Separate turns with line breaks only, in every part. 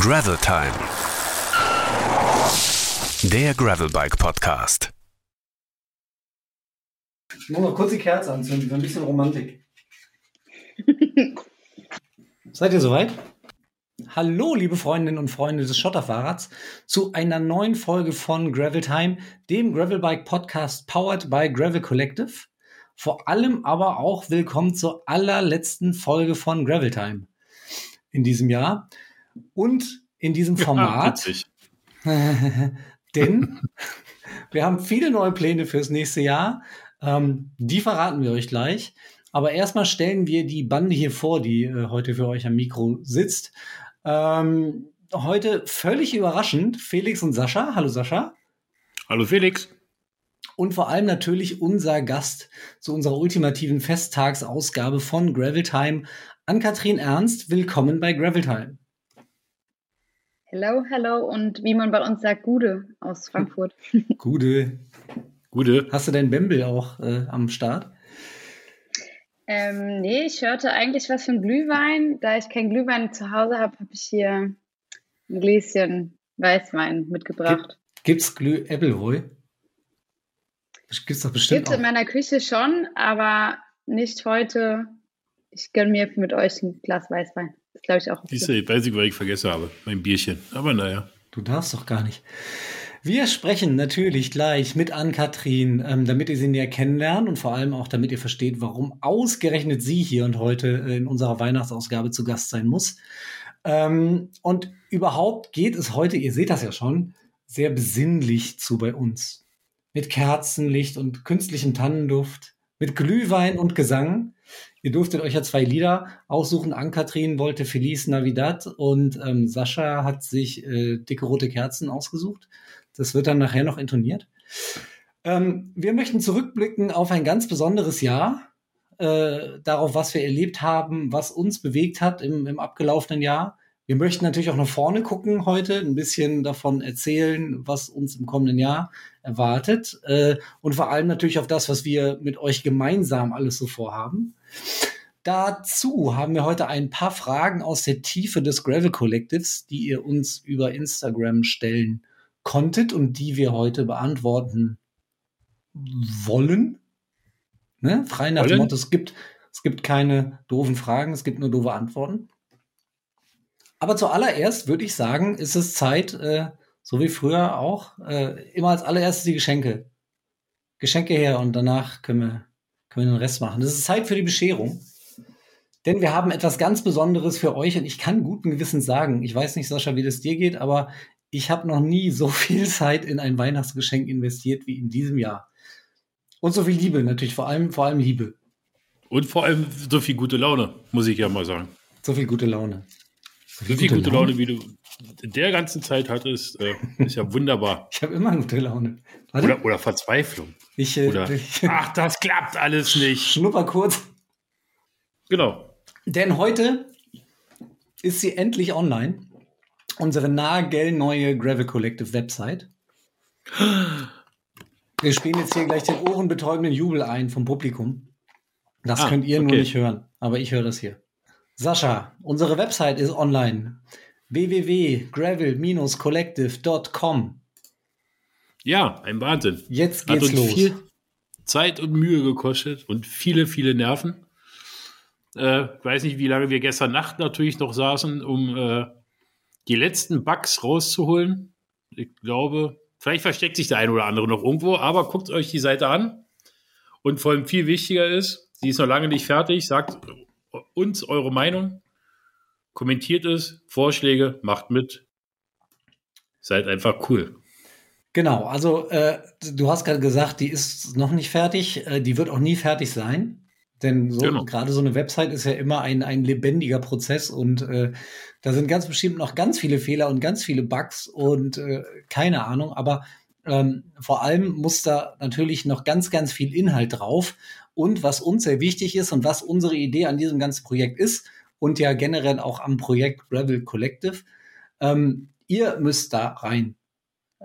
Gravel Time. Der Gravelbike Podcast.
Ich muss noch kurz die Kerze anzünden, für ein bisschen Romantik. Seid ihr soweit? Hallo, liebe Freundinnen und Freunde des Schotterfahrrads, zu einer neuen Folge von Gravel Time, dem Gravelbike Podcast powered by Gravel Collective. Vor allem aber auch willkommen zur allerletzten Folge von Gravel Time in diesem Jahr und in diesem Format. Ja, denn wir haben viele neue Pläne fürs nächste Jahr. Ähm, die verraten wir euch gleich. Aber erstmal stellen wir die Bande hier vor, die äh, heute für euch am Mikro sitzt. Ähm, heute völlig überraschend Felix und Sascha. Hallo Sascha.
Hallo Felix.
Und vor allem natürlich unser Gast zu unserer ultimativen Festtagsausgabe von Gravel Time, Ann-Kathrin Ernst. Willkommen bei Gravel Time.
Hello, hello und wie man bei uns sagt, Gude aus Frankfurt.
Gude.
Gude.
Hast du deinen Bembel auch äh, am Start?
Ähm, nee, ich hörte eigentlich was von Glühwein. Da ich kein Glühwein zu Hause habe, habe ich hier ein Gläschen Weißwein mitgebracht.
Gibt, es Glüh Appleboy?
Gibt's doch bestimmt. Gibt in meiner Küche schon, aber nicht heute. Ich gönne mir mit euch ein Glas Weißwein. Das glaube ich auch. Okay.
Diese, weiß ich, weil ich vergessen habe. Mein Bierchen. Aber naja.
Du darfst doch gar nicht. Wir sprechen natürlich gleich mit Ann-Kathrin, ähm, damit ihr sie näher kennenlernt und vor allem auch, damit ihr versteht, warum ausgerechnet sie hier und heute äh, in unserer Weihnachtsausgabe zu Gast sein muss. Ähm, und überhaupt geht es heute, ihr seht das ja schon, sehr besinnlich zu bei uns. Mit Kerzenlicht und künstlichem Tannenduft, mit Glühwein und Gesang. Ihr durftet euch ja zwei Lieder aussuchen. Ann-Kathrin wollte Feliz Navidad und ähm, Sascha hat sich äh, dicke rote Kerzen ausgesucht. Das wird dann nachher noch intoniert. Ähm, wir möchten zurückblicken auf ein ganz besonderes Jahr, äh, darauf, was wir erlebt haben, was uns bewegt hat im, im abgelaufenen Jahr. Wir möchten natürlich auch nach vorne gucken heute, ein bisschen davon erzählen, was uns im kommenden Jahr erwartet äh, und vor allem natürlich auf das, was wir mit euch gemeinsam alles so vorhaben. Dazu haben wir heute ein paar Fragen aus der Tiefe des Gravel Collectives, die ihr uns über Instagram stellen konntet und die wir heute beantworten wollen. Ne? Frei nach dem Motto, es gibt, es gibt keine doofen Fragen, es gibt nur doofe Antworten. Aber zuallererst würde ich sagen, ist es Zeit, äh, so wie früher auch, äh, immer als allererstes die Geschenke. Geschenke her und danach können wir, können wir den Rest machen. Das ist Zeit für die Bescherung. Denn wir haben etwas ganz Besonderes für euch und ich kann guten Gewissens sagen, ich weiß nicht, Sascha, wie das dir geht, aber ich habe noch nie so viel Zeit in ein Weihnachtsgeschenk investiert wie in diesem Jahr. Und so viel Liebe, natürlich, vor allem, vor allem Liebe.
Und vor allem so viel gute Laune, muss ich ja mal sagen.
So viel gute Laune.
So viel, so viel gute, Laune, Laune, wie du in der ganzen Zeit hattest, äh, ist ja wunderbar.
ich habe immer gute Laune.
Oder, oder, Verzweiflung.
Ich, äh, oder, ich,
ach, das klappt alles nicht.
Schnupper kurz.
Genau.
Denn heute ist sie endlich online unsere nagelneue Gravel Collective Website. Wir spielen jetzt hier gleich den ohrenbetäubenden Jubel ein vom Publikum. Das ah, könnt ihr okay. nur nicht hören, aber ich höre das hier. Sascha, unsere Website ist online. www.gravel-collective.com
Ja, ein Wahnsinn.
Jetzt geht's Hat uns los.
viel Zeit und Mühe gekostet und viele, viele Nerven. Äh, weiß nicht, wie lange wir gestern Nacht natürlich noch saßen, um äh, die letzten Bugs rauszuholen. Ich glaube, vielleicht versteckt sich der eine oder andere noch irgendwo, aber guckt euch die Seite an. Und vor allem viel wichtiger ist, sie ist noch lange nicht fertig. Sagt uns eure Meinung, kommentiert es, Vorschläge, macht mit. Seid einfach cool.
Genau, also äh, du hast gerade gesagt, die ist noch nicht fertig, äh, die wird auch nie fertig sein. Denn so, genau. gerade so eine Website ist ja immer ein, ein lebendiger Prozess und äh, da sind ganz bestimmt noch ganz viele Fehler und ganz viele Bugs und äh, keine Ahnung, aber ähm, vor allem muss da natürlich noch ganz, ganz viel Inhalt drauf. Und was uns sehr wichtig ist und was unsere Idee an diesem ganzen Projekt ist und ja generell auch am Projekt Gravel Collective, ähm, ihr müsst da rein.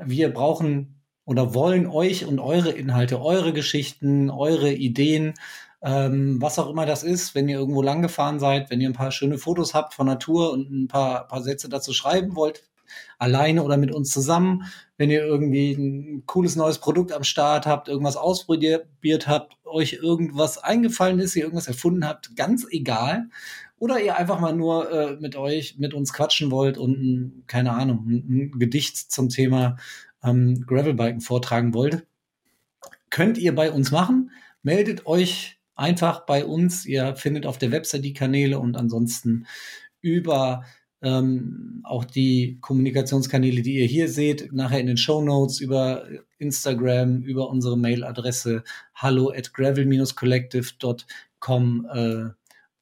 Wir brauchen oder wollen euch und eure Inhalte, eure Geschichten, eure Ideen ähm, was auch immer das ist, wenn ihr irgendwo lang gefahren seid, wenn ihr ein paar schöne Fotos habt von Natur und ein paar, paar Sätze dazu schreiben wollt, alleine oder mit uns zusammen, wenn ihr irgendwie ein cooles neues Produkt am Start habt, irgendwas ausprobiert habt, euch irgendwas eingefallen ist, ihr irgendwas erfunden habt, ganz egal. Oder ihr einfach mal nur äh, mit euch, mit uns quatschen wollt und, ein, keine Ahnung, ein, ein Gedicht zum Thema ähm, Gravelbiken vortragen wollt, könnt ihr bei uns machen. Meldet euch einfach bei uns. Ihr findet auf der Website die Kanäle und ansonsten über ähm, auch die Kommunikationskanäle, die ihr hier seht, nachher in den Show Notes über Instagram, über unsere Mailadresse hallo at gravel-collective.com äh,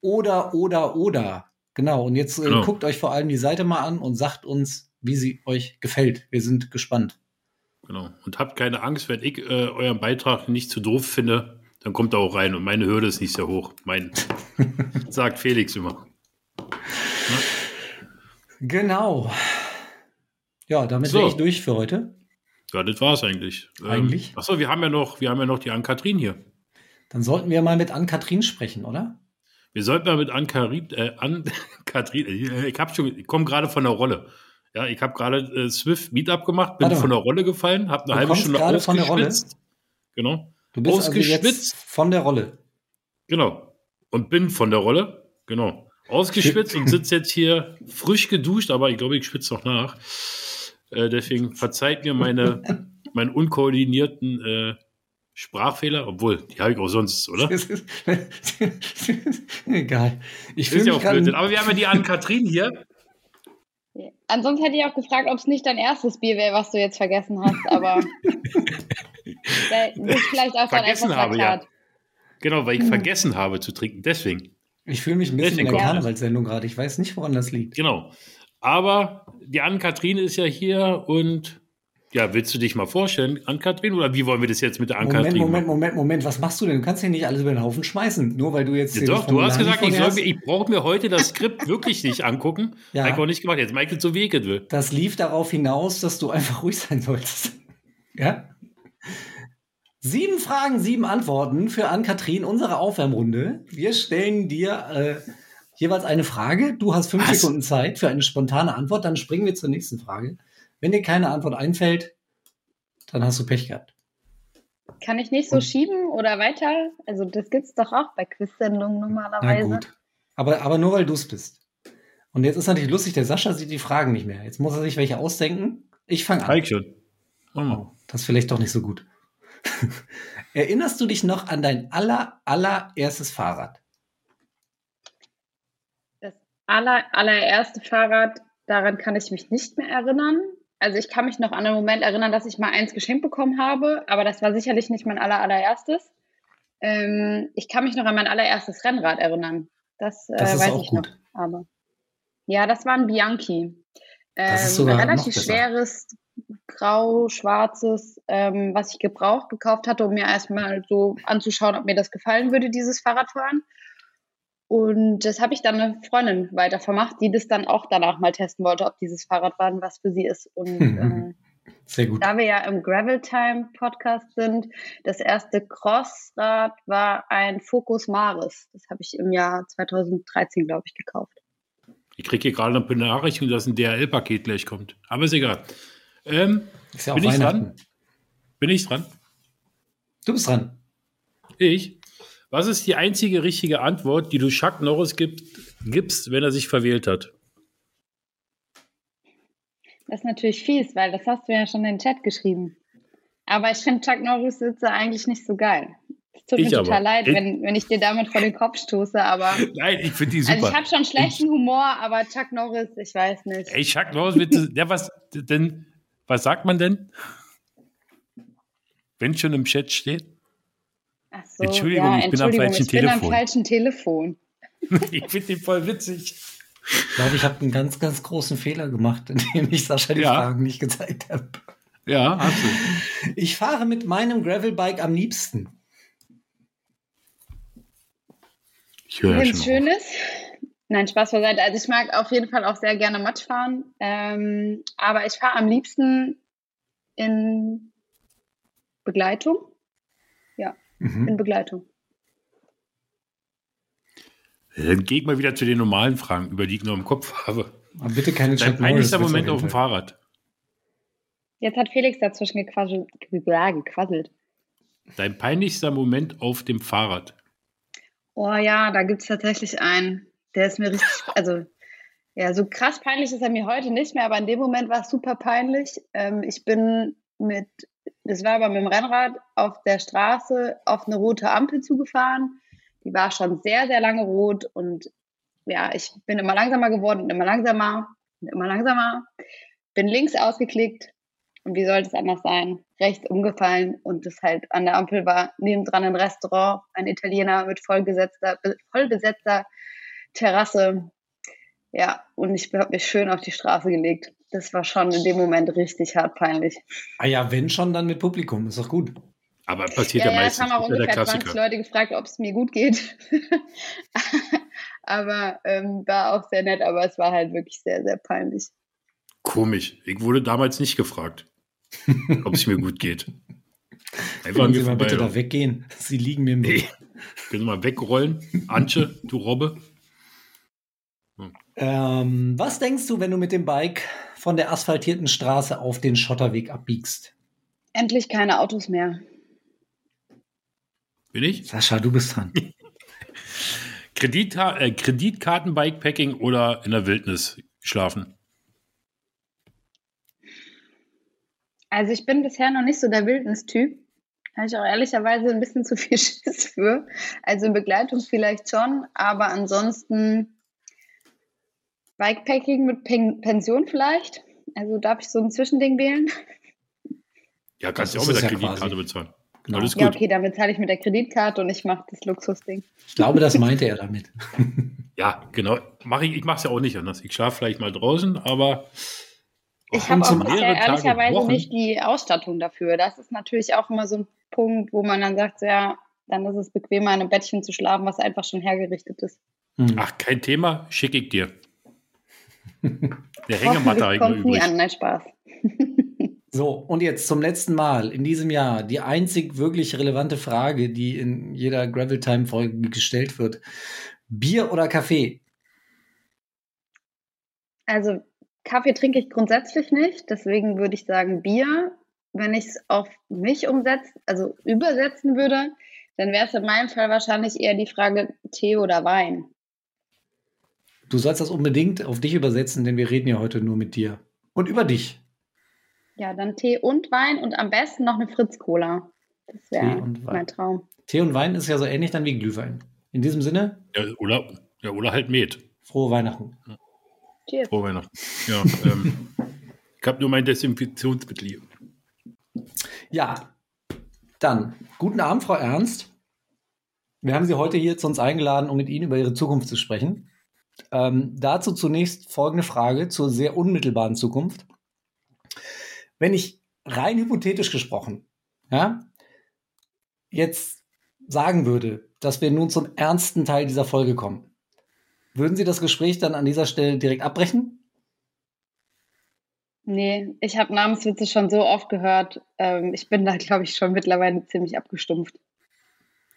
oder, oder, oder. Genau, und jetzt äh, genau. guckt euch vor allem die Seite mal an und sagt uns, wie sie euch gefällt. Wir sind gespannt.
Genau. Und habt keine Angst, wenn ich äh, euren Beitrag nicht zu doof finde, dann kommt er auch rein. Und meine Hürde ist nicht sehr hoch. Mein, sagt Felix immer.
Na? Genau. Ja, damit so. wäre ich durch für heute.
Ja, das war's eigentlich.
Ähm, eigentlich?
Ähm, achso, wir haben ja noch, wir haben ja noch die Ann-Kathrin hier.
Dann sollten wir mal mit Ann-Kathrin sprechen, oder?
Wir sollten mal mit Ann-Kathrin, äh, Ann-Kathrin, äh, ich, hab schon, ich komme gerade von der Rolle. Ja, ich habe gerade äh, Swift Meetup gemacht, bin von der Rolle gefallen, habe eine du halbe Stunde ausgeschwitzt. Genau.
Du bist ausgeschwitzt. Also von der Rolle.
Genau. Und bin von der Rolle. Genau. Ausgeschwitzt und sitze jetzt hier frisch geduscht, aber ich glaube, ich schwitze noch nach. Äh, deswegen verzeiht mir meine, meinen unkoordinierten äh, Sprachfehler, obwohl, die habe ich auch sonst, oder?
Egal.
Ich finde ja auch blöd. Aber wir haben ja die Ann-Kathrin hier.
Ansonsten hätte ich auch gefragt, ob es nicht dein erstes Bier wäre, was du jetzt vergessen hast, aber
das ist vielleicht auch vergessen habe, ja. Genau, weil ich hm. vergessen habe zu trinken, deswegen.
Ich fühle mich ein bisschen deswegen in der Karnevalssendung gerade. Ich weiß nicht, woran das liegt.
Genau. Aber die Ann-Kathrin ist ja hier und ja, willst du dich mal vorstellen, Ann-Kathrin? Oder wie wollen wir das jetzt mit der Ann-Kathrin
Moment, Moment, Moment, Moment. Was machst du denn? Du kannst hier nicht alles über den Haufen schmeißen. Nur weil du jetzt.
Ja, doch, du hast gesagt, ich, soll, ich brauche mir heute das Skript wirklich nicht angucken. Ja. Habe ich auch nicht gemacht. Jetzt Michael zu Wege will.
Das lief darauf hinaus, dass du einfach ruhig sein solltest. ja? Sieben Fragen, sieben Antworten für Ann-Kathrin, unsere Aufwärmrunde. Wir stellen dir äh, jeweils eine Frage. Du hast fünf Was? Sekunden Zeit für eine spontane Antwort. Dann springen wir zur nächsten Frage. Wenn dir keine Antwort einfällt, dann hast du Pech gehabt.
Kann ich nicht so Und, schieben oder weiter? Also das gibt es doch auch bei Quiz-Sendungen normalerweise. Na gut.
Aber, aber nur weil du es bist. Und jetzt ist natürlich lustig, der Sascha sieht die Fragen nicht mehr. Jetzt muss er sich welche ausdenken. Ich fange an.
schon.
Oh, das ist vielleicht doch nicht so gut. Erinnerst du dich noch an dein aller, allererstes Fahrrad?
Das aller, allererste Fahrrad, daran kann ich mich nicht mehr erinnern also ich kann mich noch an einen Moment erinnern, dass ich mal eins geschenkt bekommen habe, aber das war sicherlich nicht mein aller, allererstes. Ähm, ich kann mich noch an mein allererstes Rennrad erinnern. Das, äh, das weiß ich gut. noch. Aber ja, das war ein Bianchi. Ähm, ein relativ schweres, grau-schwarzes, ähm, was ich gebraucht gekauft hatte, um mir erstmal so anzuschauen, ob mir das gefallen würde, dieses Fahrradfahren. Und das habe ich dann eine Freundin weitervermacht, die das dann auch danach mal testen wollte, ob dieses Fahrradfahren was für sie ist. Und äh,
sehr gut.
Da wir ja im Gravel Time Podcast sind, das erste Crossrad war ein Focus Maris. Das habe ich im Jahr 2013, glaube ich, gekauft.
Ich kriege hier gerade eine Benachrichtigung, dass ein DHL-Paket gleich kommt. Aber ist egal. Ähm, ist ja bin ich dran? Bin ich dran?
Du bist dran.
Ich? Was ist die einzige richtige Antwort, die du Chuck Norris gibt, gibst, wenn er sich verwählt hat?
Das ist natürlich fies, weil das hast du ja schon in den Chat geschrieben. Aber ich finde Chuck Norris Sitze eigentlich nicht so geil. Es tut ich mir total leid, wenn, wenn ich dir damit vor den Kopf stoße, aber.
Nein, ich finde die super.
Also ich habe schon schlechten Humor, aber Chuck Norris, ich weiß nicht.
Ey, Chuck Norris, bitte, der was denn, was sagt man denn? Wenn schon im Chat steht?
Ach so, Entschuldigung, ja, ich bin am falschen ich Telefon. bin am falschen Telefon.
ich finde den voll witzig.
Ich glaube, ich habe einen ganz, ganz großen Fehler gemacht, indem ich Sascha die ja. Fragen nicht gezeigt habe.
Ja, hast du.
Ich fahre mit meinem Gravelbike am liebsten.
Ich höre ja.
Schönes. Nein, Spaß beiseite. Also ich mag auf jeden Fall auch sehr gerne Matsch fahren. Ähm, aber ich fahre am liebsten in Begleitung. Mhm. in Begleitung.
Dann gehe ich mal wieder zu den normalen Fragen, über die ich nur im Kopf habe.
Aber bitte keine
Dein peinlichster Moment auf dem. Fahrrad.
Jetzt hat Felix dazwischen gequasselt. Ja, gequasselt.
Dein peinlichster Moment auf dem Fahrrad.
Oh ja, da gibt es tatsächlich einen. Der ist mir richtig, also ja, so krass peinlich ist er mir heute nicht mehr, aber in dem Moment war es super peinlich. Ähm, ich bin mit, das war aber mit dem Rennrad auf der Straße auf eine rote Ampel zugefahren. Die war schon sehr, sehr lange rot und ja, ich bin immer langsamer geworden und immer langsamer und immer langsamer. Bin links ausgeklickt und wie sollte es anders sein? Rechts umgefallen und das halt an der Ampel war nebendran ein Restaurant, ein Italiener mit vollgesetzter, vollbesetzter Terrasse. Ja, und ich habe mich schön auf die Straße gelegt. Das war schon in dem Moment richtig hart peinlich.
Ah ja, wenn schon, dann mit Publikum. Ist doch gut.
Aber passiert ja,
Ja, ja, es
meistens.
haben auch ungefähr 20
Klassiker.
Leute gefragt, ob es mir gut geht. aber ähm, war auch sehr nett, aber es war halt wirklich sehr, sehr peinlich.
Komisch. Ich wurde damals nicht gefragt, ob es mir gut geht. Einfach
Können Sie mal bitte da weggehen. Sie liegen mir im
Nee.
Weg.
Können Sie mal wegrollen? Antje, du Robbe.
Ähm, was denkst du, wenn du mit dem Bike von der asphaltierten Straße auf den Schotterweg abbiegst?
Endlich keine Autos mehr.
Bin ich?
Sascha, du bist dran.
Kredita äh, Kreditkarten-Bikepacking oder in der Wildnis schlafen?
Also ich bin bisher noch nicht so der Wildnis-Typ. Da habe ich auch ehrlicherweise ein bisschen zu viel Schiss für. Also in Begleitung vielleicht schon, aber ansonsten Bikepacking mit Pen Pension vielleicht. Also darf ich so ein Zwischending wählen?
Ja, kannst du auch mit der
ja
Kreditkarte
quasi-
bezahlen.
Genau.
Alles
Ja,
gut.
okay, dann bezahle ich mit der Kreditkarte und ich mache das Luxusding.
Ich glaube, das meinte er damit.
Ja, genau. Mach ich ich mache es ja auch nicht anders. Ich schlafe vielleicht mal draußen, aber
Ich habe
zum
auch bisher
Tage,
ehrlicherweise
Wochen.
nicht die Ausstattung dafür. Das ist natürlich auch immer so ein Punkt, wo man dann sagt, so, ja, dann ist es bequemer, in einem Bettchen zu schlafen, was einfach schon hergerichtet ist.
Hm.
ach, kein Thema, schicke ich dir. Der Hängematte ich noch
kommt nie an, nein, Spaß.
So, und jetzt zum letzten Mal in diesem Jahr die einzig wirklich relevante Frage, die in jeder Gravel Time Folge gestellt wird. Bier oder Kaffee?
Also Kaffee trinke ich grundsätzlich nicht, deswegen würde ich sagen Bier. Wenn ich es auf mich umsetzen, also übersetzen würde, dann wäre es in meinem Fall wahrscheinlich eher die Frage Tee oder Wein.
Du sollst das unbedingt auf dich übersetzen, denn wir reden ja heute nur mit dir. Und über dich.
Ja, dann Tee und Wein und am besten noch eine Fritz-Cola. Das
Tee
wäre
und Wein.
mein Traum.
Tee und Wein ist ja so ähnlich dann wie Glühwein. In diesem Sinne,
Ja, oder, ja, oder halt Met.
frohe Weihnachten.
Cheers.
Frohe Weihnachten. Ja, ähm, ich habe nur mein Desinfektionsmittel hier.
Ja, dann guten Abend, Frau Ernst. Wir haben Sie heute hier zu uns eingeladen, um mit Ihnen über Ihre Zukunft zu sprechen. Ähm, dazu zunächst folgende Frage zur sehr unmittelbaren Zukunft. Wenn ich rein hypothetisch gesprochen, ja, jetzt sagen würde, dass wir nun zum ernsten Teil dieser Folge kommen, würden Sie das Gespräch dann an dieser Stelle direkt abbrechen?
Nee, ich habe Namenswitze schon so oft gehört. Ähm, ich bin da, glaube ich, schon mittlerweile ziemlich abgestumpft.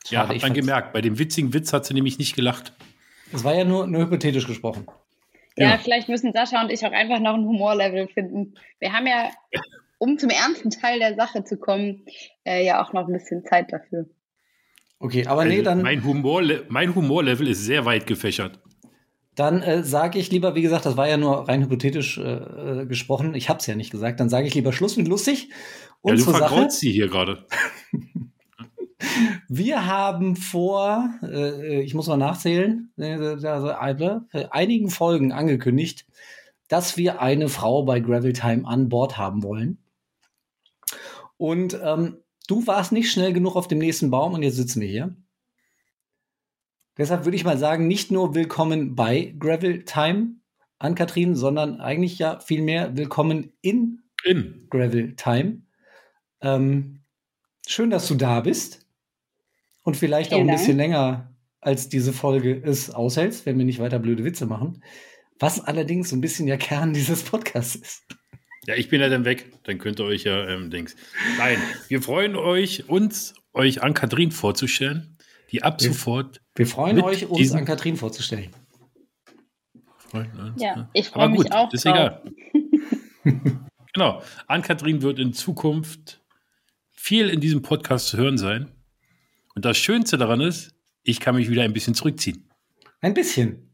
Ja,
Schade,
hab
ich
dann gemerkt, bei dem witzigen Witz hat sie nämlich nicht gelacht.
Es war ja nur, nur hypothetisch gesprochen.
Ja,
Ja.
vielleicht müssen Sascha und ich auch einfach noch ein Humorlevel finden. Wir haben ja, um zum ernsten Teil der Sache zu kommen, äh, ja auch noch ein bisschen Zeit dafür.
Okay, aber nee,
Also
dann.
mein, Humor, mein Humorlevel ist sehr weit gefächert.
Dann äh, sage ich lieber, wie gesagt, das war ja nur rein hypothetisch äh, äh, gesprochen. Ich habe es ja nicht gesagt. Dann sage ich lieber Schluss mit lustig.
Ja,
Und
du
zur Sache,
vergraulst sie hier gerade.
wir haben vor, äh, ich muss mal nachzählen, äh, äh, einigen Folgen angekündigt, dass wir eine Frau bei Gravel Time an Bord haben wollen. Und ähm, du warst nicht schnell genug auf dem nächsten Baum und jetzt sitzen wir hier. Deshalb würde ich mal sagen, nicht nur willkommen bei Gravel Time an Katrin, sondern eigentlich ja vielmehr willkommen in
In.
Gravel Time. Ähm, schön, dass du da bist und vielleicht auch ein
Dank.
bisschen länger als diese Folge es aushältst, wenn wir nicht weiter blöde Witze machen. Was allerdings so ein bisschen der Kern dieses Podcasts ist.
Ja, ich bin ja dann weg. Dann könnt ihr euch ja, ähm, Dings. Nein, wir freuen euch, uns, euch an Katrin vorzustellen. die ab
Wir-
sofort.
Wir freuen
Mit
euch, uns an Katrin vorzustellen.
Ja, ich
Aber
freue mich
gut,
auch
ist
drauf.
egal. genau. Ann-Kathrin wird in Zukunft viel in diesem Podcast zu hören sein. Und das Schönste daran ist, ich kann mich wieder ein bisschen zurückziehen.
Ein bisschen.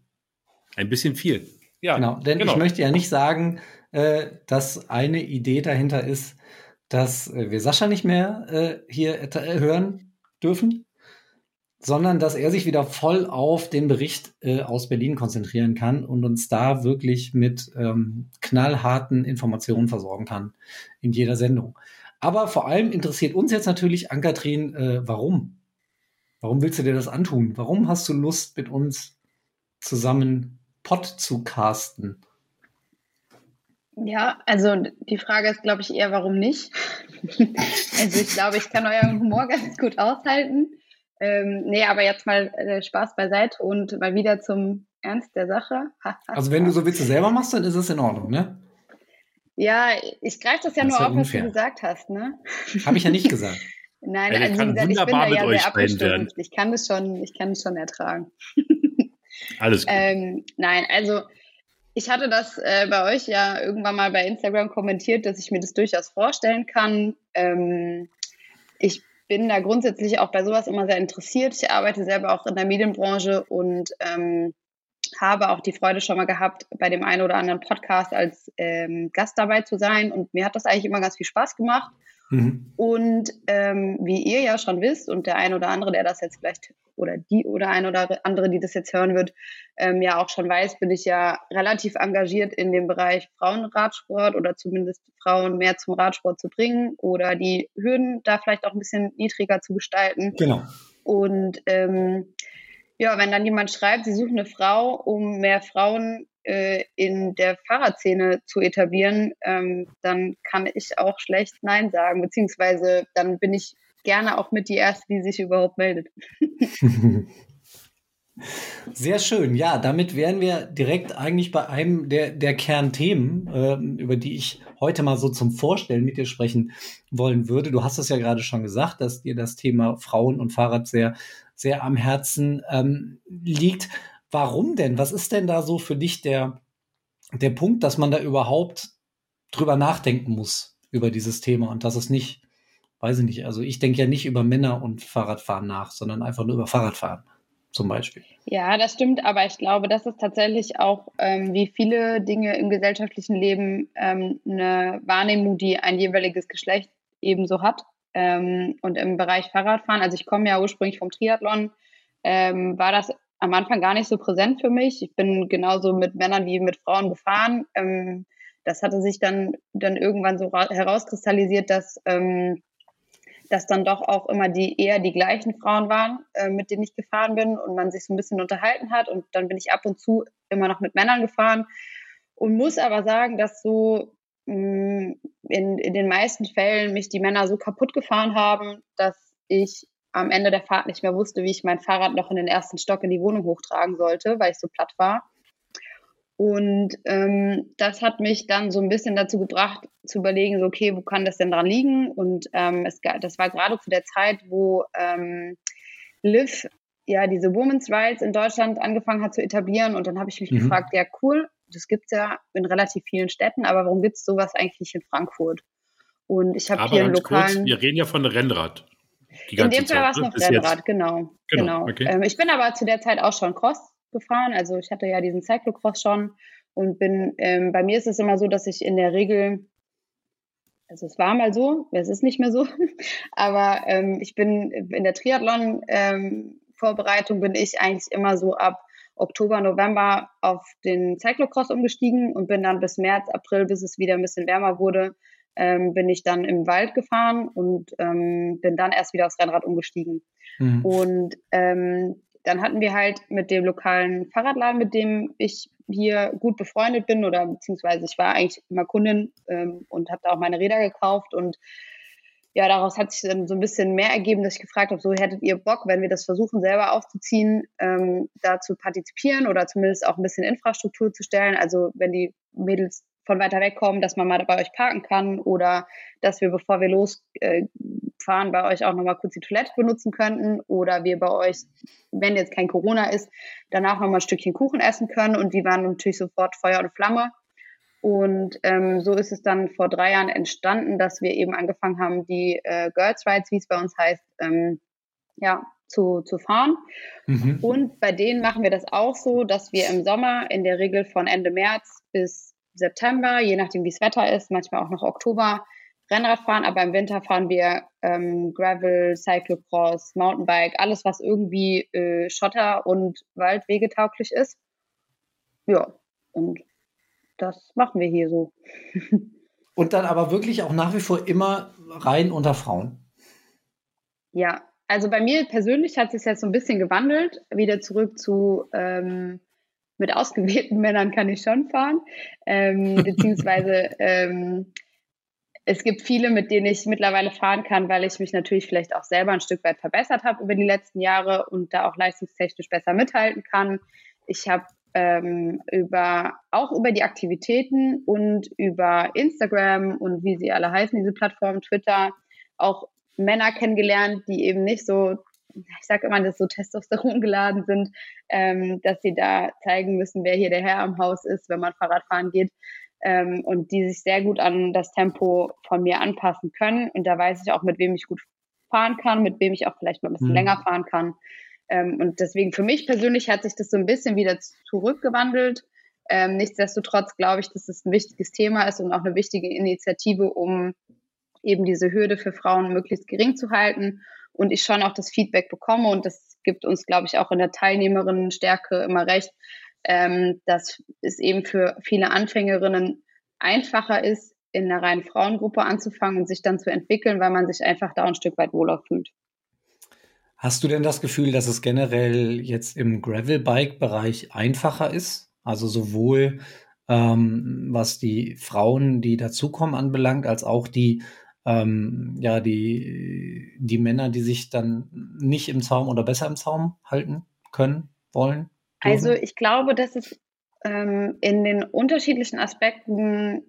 Ein bisschen viel. Ja,
Genau, denn ich möchte ja nicht sagen, äh, dass eine Idee dahinter ist, dass äh, wir Sascha nicht mehr äh, hier äh, hören dürfen, sondern dass er sich wieder voll auf den Bericht äh, aus Berlin konzentrieren kann und uns da wirklich mit ähm, knallharten Informationen versorgen kann in jeder Sendung. Aber vor allem interessiert uns jetzt natürlich, Ankatrin, äh, warum? Warum willst du dir das antun? Warum hast du Lust, mit uns zusammen Pod zu casten?
Ja, also die Frage ist, glaube ich, eher, warum nicht? also ich glaube, ich kann euren Humor ganz gut aushalten. Ähm, nee, aber jetzt mal äh, Spaß beiseite und mal wieder zum Ernst der Sache.
Also wenn du so Witze selber machst, dann ist es in Ordnung, ne?
Ja, ich greife das ja
Das
nur auf, was
unfair.
du gesagt hast, ne?
Habe ich ja nicht gesagt.
Nein,
Ja, der
also
kann
gesagt, ich bin
wunderbar
da
mit
ja
euch beiden werden.
Ich kann das schon, ich kann das schon ertragen.
Alles gut.
Ähm, nein, also ich hatte das äh, bei euch ja irgendwann mal bei Instagram kommentiert, dass ich mir das durchaus vorstellen kann. Ähm, ich bin da grundsätzlich auch bei sowas immer sehr interessiert. Ich arbeite selber auch in der Medienbranche und ähm, habe auch die Freude schon mal gehabt, bei dem einen oder anderen Podcast als ähm, Gast dabei zu sein. Und mir hat das eigentlich immer ganz viel Spaß gemacht.
Mhm.
Und ähm, wie ihr ja schon wisst und der ein oder andere, der das jetzt vielleicht oder die oder ein oder andere, die das jetzt hören wird, ähm, ja auch schon weiß, bin ich ja relativ engagiert in dem Bereich Frauenradsport oder zumindest Frauen mehr zum Radsport zu bringen oder die Hürden da vielleicht auch ein bisschen niedriger zu gestalten.
Genau.
Und ähm, ja, wenn dann jemand schreibt, sie suchen eine Frau, um mehr Frauen äh, in der Fahrradszene zu etablieren, ähm, dann kann ich auch schlecht Nein sagen, beziehungsweise dann bin ich gerne auch mit die Erste, die sich überhaupt meldet.
Sehr schön. Ja, damit wären wir direkt eigentlich bei einem der, der Kernthemen, ähm, über die ich heute mal so zum Vorstellen mit dir sprechen wollen würde. Du hast es ja gerade schon gesagt, dass dir das Thema Frauen und Fahrrad sehr, sehr am Herzen ähm, liegt. Warum denn? Was ist denn da so für dich der, der Punkt, dass man da überhaupt drüber nachdenken muss über dieses Thema und dass es nicht, weiß ich nicht, also ich denke ja nicht über Männer und Fahrradfahren nach, sondern einfach nur über Fahrradfahren zum Beispiel.
Ja, das stimmt, aber ich glaube, das ist tatsächlich auch ähm, wie viele Dinge im gesellschaftlichen Leben ähm, eine Wahrnehmung, die ein jeweiliges Geschlecht ebenso hat. Ähm, und im Bereich Fahrradfahren, also ich komme ja ursprünglich vom Triathlon, ähm, war das am Anfang gar nicht so präsent für mich. Ich bin genauso mit Männern wie mit Frauen gefahren. Ähm, das hatte sich dann, dann irgendwann so herauskristallisiert, dass ähm, dass dann doch auch immer die eher die gleichen Frauen waren, äh, mit denen ich gefahren bin und man sich so ein bisschen unterhalten hat. Und dann bin ich ab und zu immer noch mit Männern gefahren und muss aber sagen, dass so mh, in, in den meisten Fällen mich die Männer so kaputt gefahren haben, dass ich am Ende der Fahrt nicht mehr wusste, wie ich mein Fahrrad noch in den ersten Stock in die Wohnung hochtragen sollte, weil ich so platt war. Und ähm, das hat mich dann so ein bisschen dazu gebracht, zu überlegen, so, okay, wo kann das denn dran liegen? Und ähm, es, das war gerade zu der Zeit, wo ähm, Liv ja diese Women's Rights in Deutschland angefangen hat zu etablieren. Und dann habe ich mich
Mhm.
gefragt, ja cool, das gibt's ja in relativ vielen Städten, aber warum gibt's sowas eigentlich nicht in Frankfurt? Und ich habe hier einen
ganz kurz,
lokalen.
wir reden ja von Rennrad.
In dem Fall war es
ne?
noch. Rennrad, genau.
Genau,
genau.
okay.
Ähm, ich bin aber zu der Zeit auch schon Cross gefahren. Also ich hatte ja diesen Cyclocross schon und bin, ähm, bei mir ist es immer so, dass ich in der Regel, also es war mal so, es ist nicht mehr so, aber ähm, ich bin in der Triathlon-Vorbereitung bin ich eigentlich immer so ab Oktober, November auf den Cyclocross umgestiegen und bin dann bis März, April, bis es wieder ein bisschen wärmer wurde, ähm, bin ich dann im Wald gefahren und ähm, bin dann erst wieder aufs Rennrad umgestiegen.
Mhm.
Und ähm, dann hatten wir halt mit dem lokalen Fahrradladen, mit dem ich hier gut befreundet bin, oder beziehungsweise ich war eigentlich immer Kundin ähm, und habe da auch meine Räder gekauft und ja, daraus hat sich dann so ein bisschen mehr ergeben, dass ich gefragt habe, so hättet ihr Bock, wenn wir das versuchen, selber aufzuziehen, ähm, da zu partizipieren oder zumindest auch ein bisschen Infrastruktur zu stellen. Also wenn die Mädels von weiter weg kommen, dass man mal bei euch parken kann oder dass wir, bevor wir losgehen, Fahren bei euch auch nochmal kurz die Toilette benutzen könnten oder wir bei euch, wenn jetzt kein Corona ist, danach nochmal ein Stückchen Kuchen essen können. Und die waren natürlich sofort Feuer und Flamme. Und ähm, so ist es dann vor drei Jahren entstanden, dass wir eben angefangen haben, die äh, Girls Rides, wie es bei uns heißt, ähm, ja, zu, zu fahren. Mhm. Und bei denen machen wir das auch so, dass wir im Sommer in der Regel von Ende März bis September, je nachdem wie das Wetter ist, manchmal auch noch Oktober, Rennrad fahren, aber im Winter fahren wir ähm, Gravel, Cyclocross, Mountainbike, alles, was irgendwie äh, Schotter- und Waldwege tauglich ist. Ja, und das machen wir hier so.
und dann aber wirklich auch nach wie vor immer rein unter Frauen.
Ja, also bei mir persönlich hat sich jetzt so ein bisschen gewandelt, wieder zurück zu ähm, mit ausgewählten Männern kann ich schon fahren, ähm, beziehungsweise ähm, es gibt viele, mit denen ich mittlerweile fahren kann, weil ich mich natürlich vielleicht auch selber ein Stück weit verbessert habe über die letzten Jahre und da auch leistungstechnisch besser mithalten kann. Ich habe ähm, über auch über die Aktivitäten und über Instagram und wie sie alle heißen, diese Plattformen, Twitter, auch Männer kennengelernt, die eben nicht so, ich sage immer, dass so Testosteron geladen sind, ähm, dass sie da zeigen müssen, wer hier der Herr am Haus ist, wenn man Fahrradfahren geht ähm, und die sich sehr gut an das Tempo von mir anpassen können. Und da weiß ich auch, mit wem ich gut fahren kann, mit wem ich auch vielleicht mal ein bisschen mhm. länger fahren kann. Ähm, und deswegen für mich persönlich hat sich das so ein bisschen wieder zurückgewandelt. Ähm, nichtsdestotrotz glaube ich, dass es ein wichtiges Thema ist und auch eine wichtige Initiative, um eben diese Hürde für Frauen möglichst gering zu halten. Und ich schon auch das Feedback bekomme und das gibt uns, glaube ich, auch in der Teilnehmerinnenstärke immer recht, ähm, dass es eben für viele Anfängerinnen einfacher ist, in einer reinen Frauengruppe anzufangen und sich dann zu entwickeln, weil man sich einfach da ein Stück weit wohler fühlt.
Hast du denn das Gefühl, dass es generell jetzt im Gravel-Bike-Bereich einfacher ist? Also sowohl ähm, was die Frauen, die dazukommen, anbelangt, als auch die, ähm, ja, die, die Männer, die sich dann nicht im Zaum oder besser im Zaum halten können, wollen?
Also ich glaube, dass es ähm, in den unterschiedlichen Aspekten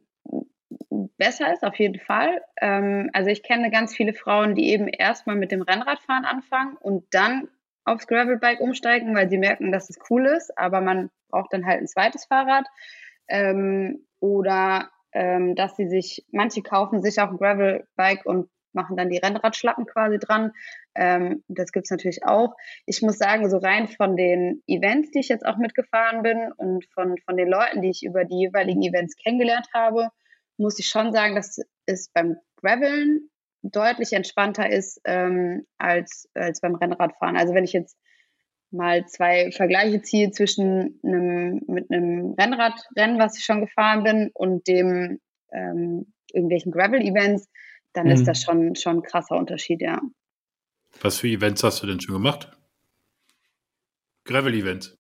besser ist, auf jeden Fall. Ähm, also ich kenne ganz viele Frauen, die eben erstmal mit dem Rennradfahren anfangen und dann aufs Gravelbike umsteigen, weil sie merken, dass es cool ist, aber man braucht dann halt ein zweites Fahrrad. Ähm, oder ähm, dass sie sich, manche kaufen sich auch ein Gravelbike und machen dann die Rennradschlappen quasi dran. Ähm, das gibt's natürlich auch. Ich muss sagen, so rein von den Events, die ich jetzt auch mitgefahren bin und von, von den Leuten, die ich über die jeweiligen Events kennengelernt habe, muss ich schon sagen, dass es beim Graveln deutlich entspannter ist ähm, als, als beim Rennradfahren. Also wenn ich jetzt mal zwei Vergleiche ziehe zwischen einem mit einem Rennradrennen, was ich schon gefahren bin, und dem ähm, irgendwelchen Gravel-Events, dann mhm. ist das schon, schon ein krasser Unterschied, ja.
Was für Events hast du denn schon gemacht? Gravel-Events.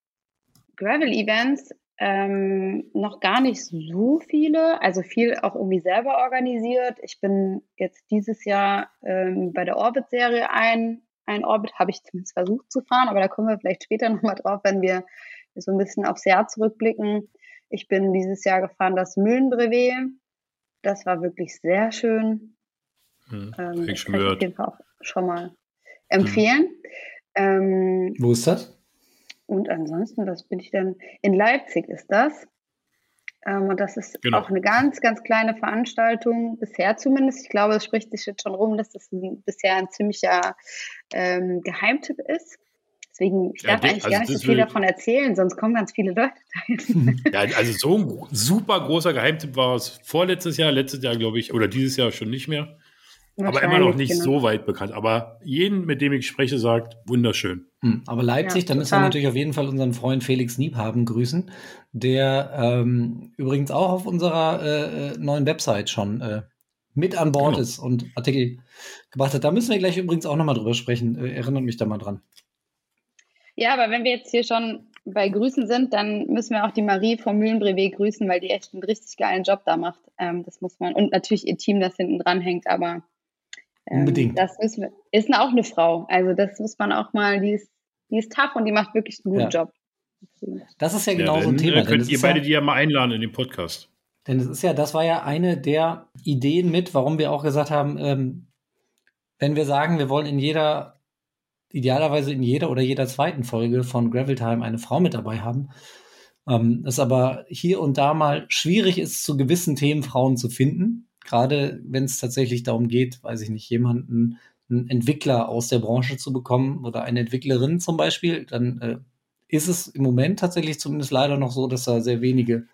Gravel-Events ähm, noch gar nicht so viele, also viel auch irgendwie selber organisiert. Ich bin jetzt dieses Jahr ähm, bei der Orbit-Serie ein, ein Orbit, habe ich zumindest versucht zu fahren, aber da kommen wir vielleicht später nochmal drauf, wenn wir so ein bisschen aufs Jahr zurückblicken. Ich bin dieses Jahr gefahren das Mühlenbrevet. Das war wirklich sehr schön.
Hm, ähm, ich schon kann ich auf jeden
Fall auch schon mal empfehlen.
Hm. Ähm, Wo ist das?
Und ansonsten, was bin ich denn? In Leipzig ist das. Ähm, und das ist genau. auch eine ganz, ganz kleine Veranstaltung, bisher zumindest. Ich glaube, es spricht sich jetzt schon rum, dass das ein, bisher ein ziemlicher ähm, Geheimtipp ist. Deswegen, ich ja, darf eigentlich also gar nicht so viel davon erzählen, sonst kommen ganz viele Leute
dahin. Ja, also so ein super großer Geheimtipp war es vorletztes Jahr, letztes Jahr, glaube ich, oder dieses Jahr schon nicht mehr. Aber immer noch nicht genau. so weit bekannt. Aber jeden, mit dem ich spreche, sagt, wunderschön.
Hm, aber Leipzig, ja, dann müssen wir natürlich auf jeden Fall unseren Freund Felix Niebhaben grüßen, der ähm, übrigens auch auf unserer äh, äh, neuen Website schon äh, mit an Bord genau. ist und Artikel gebracht hat. Da müssen wir gleich übrigens auch nochmal drüber sprechen. Äh, erinnert mich da mal dran.
Ja, aber wenn wir jetzt hier schon bei Grüßen sind, dann müssen wir auch die Marie vom Mühlenbrevet grüßen, weil die echt einen richtig geilen Job da macht. Ähm, das muss man. Und natürlich ihr Team, das hinten dran hängt, aber
Unbedingt.
Das ist, ist auch eine Frau. Also das muss man auch mal, die ist, die ist tough und die macht wirklich einen guten ja. Job.
Das ist ja genau ja, so ein Thema.
Könnt ihr beide ja, die ja mal einladen in den Podcast.
Denn das ist ja, das war ja eine der Ideen mit, warum wir auch gesagt haben, ähm, wenn wir sagen, wir wollen in jeder, idealerweise in jeder oder jeder zweiten Folge von Gravel Time eine Frau mit dabei haben, ähm, es aber hier und da mal schwierig ist, zu gewissen Themen Frauen zu finden. Gerade wenn es tatsächlich darum geht, weiß ich nicht, jemanden, einen Entwickler aus der Branche zu bekommen oder eine Entwicklerin zum Beispiel, dann äh, ist es im Moment tatsächlich zumindest leider noch so, dass da sehr wenige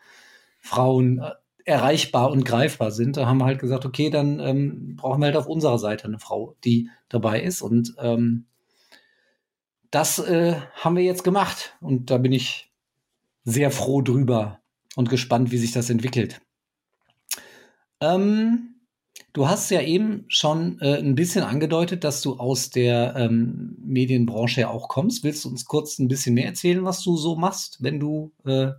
Frauen äh, erreichbar und greifbar sind. Da haben wir halt gesagt, okay, dann ähm, brauchen wir halt auf unserer Seite eine Frau, die dabei ist. Und ähm, das äh, haben wir jetzt gemacht. Und da bin ich sehr froh drüber und gespannt, wie sich das entwickelt. Ähm, du hast ja eben schon äh, ein bisschen angedeutet, dass du aus der ähm, Medienbranche ja auch kommst. Willst du uns kurz ein bisschen mehr erzählen, was du so machst, wenn du äh,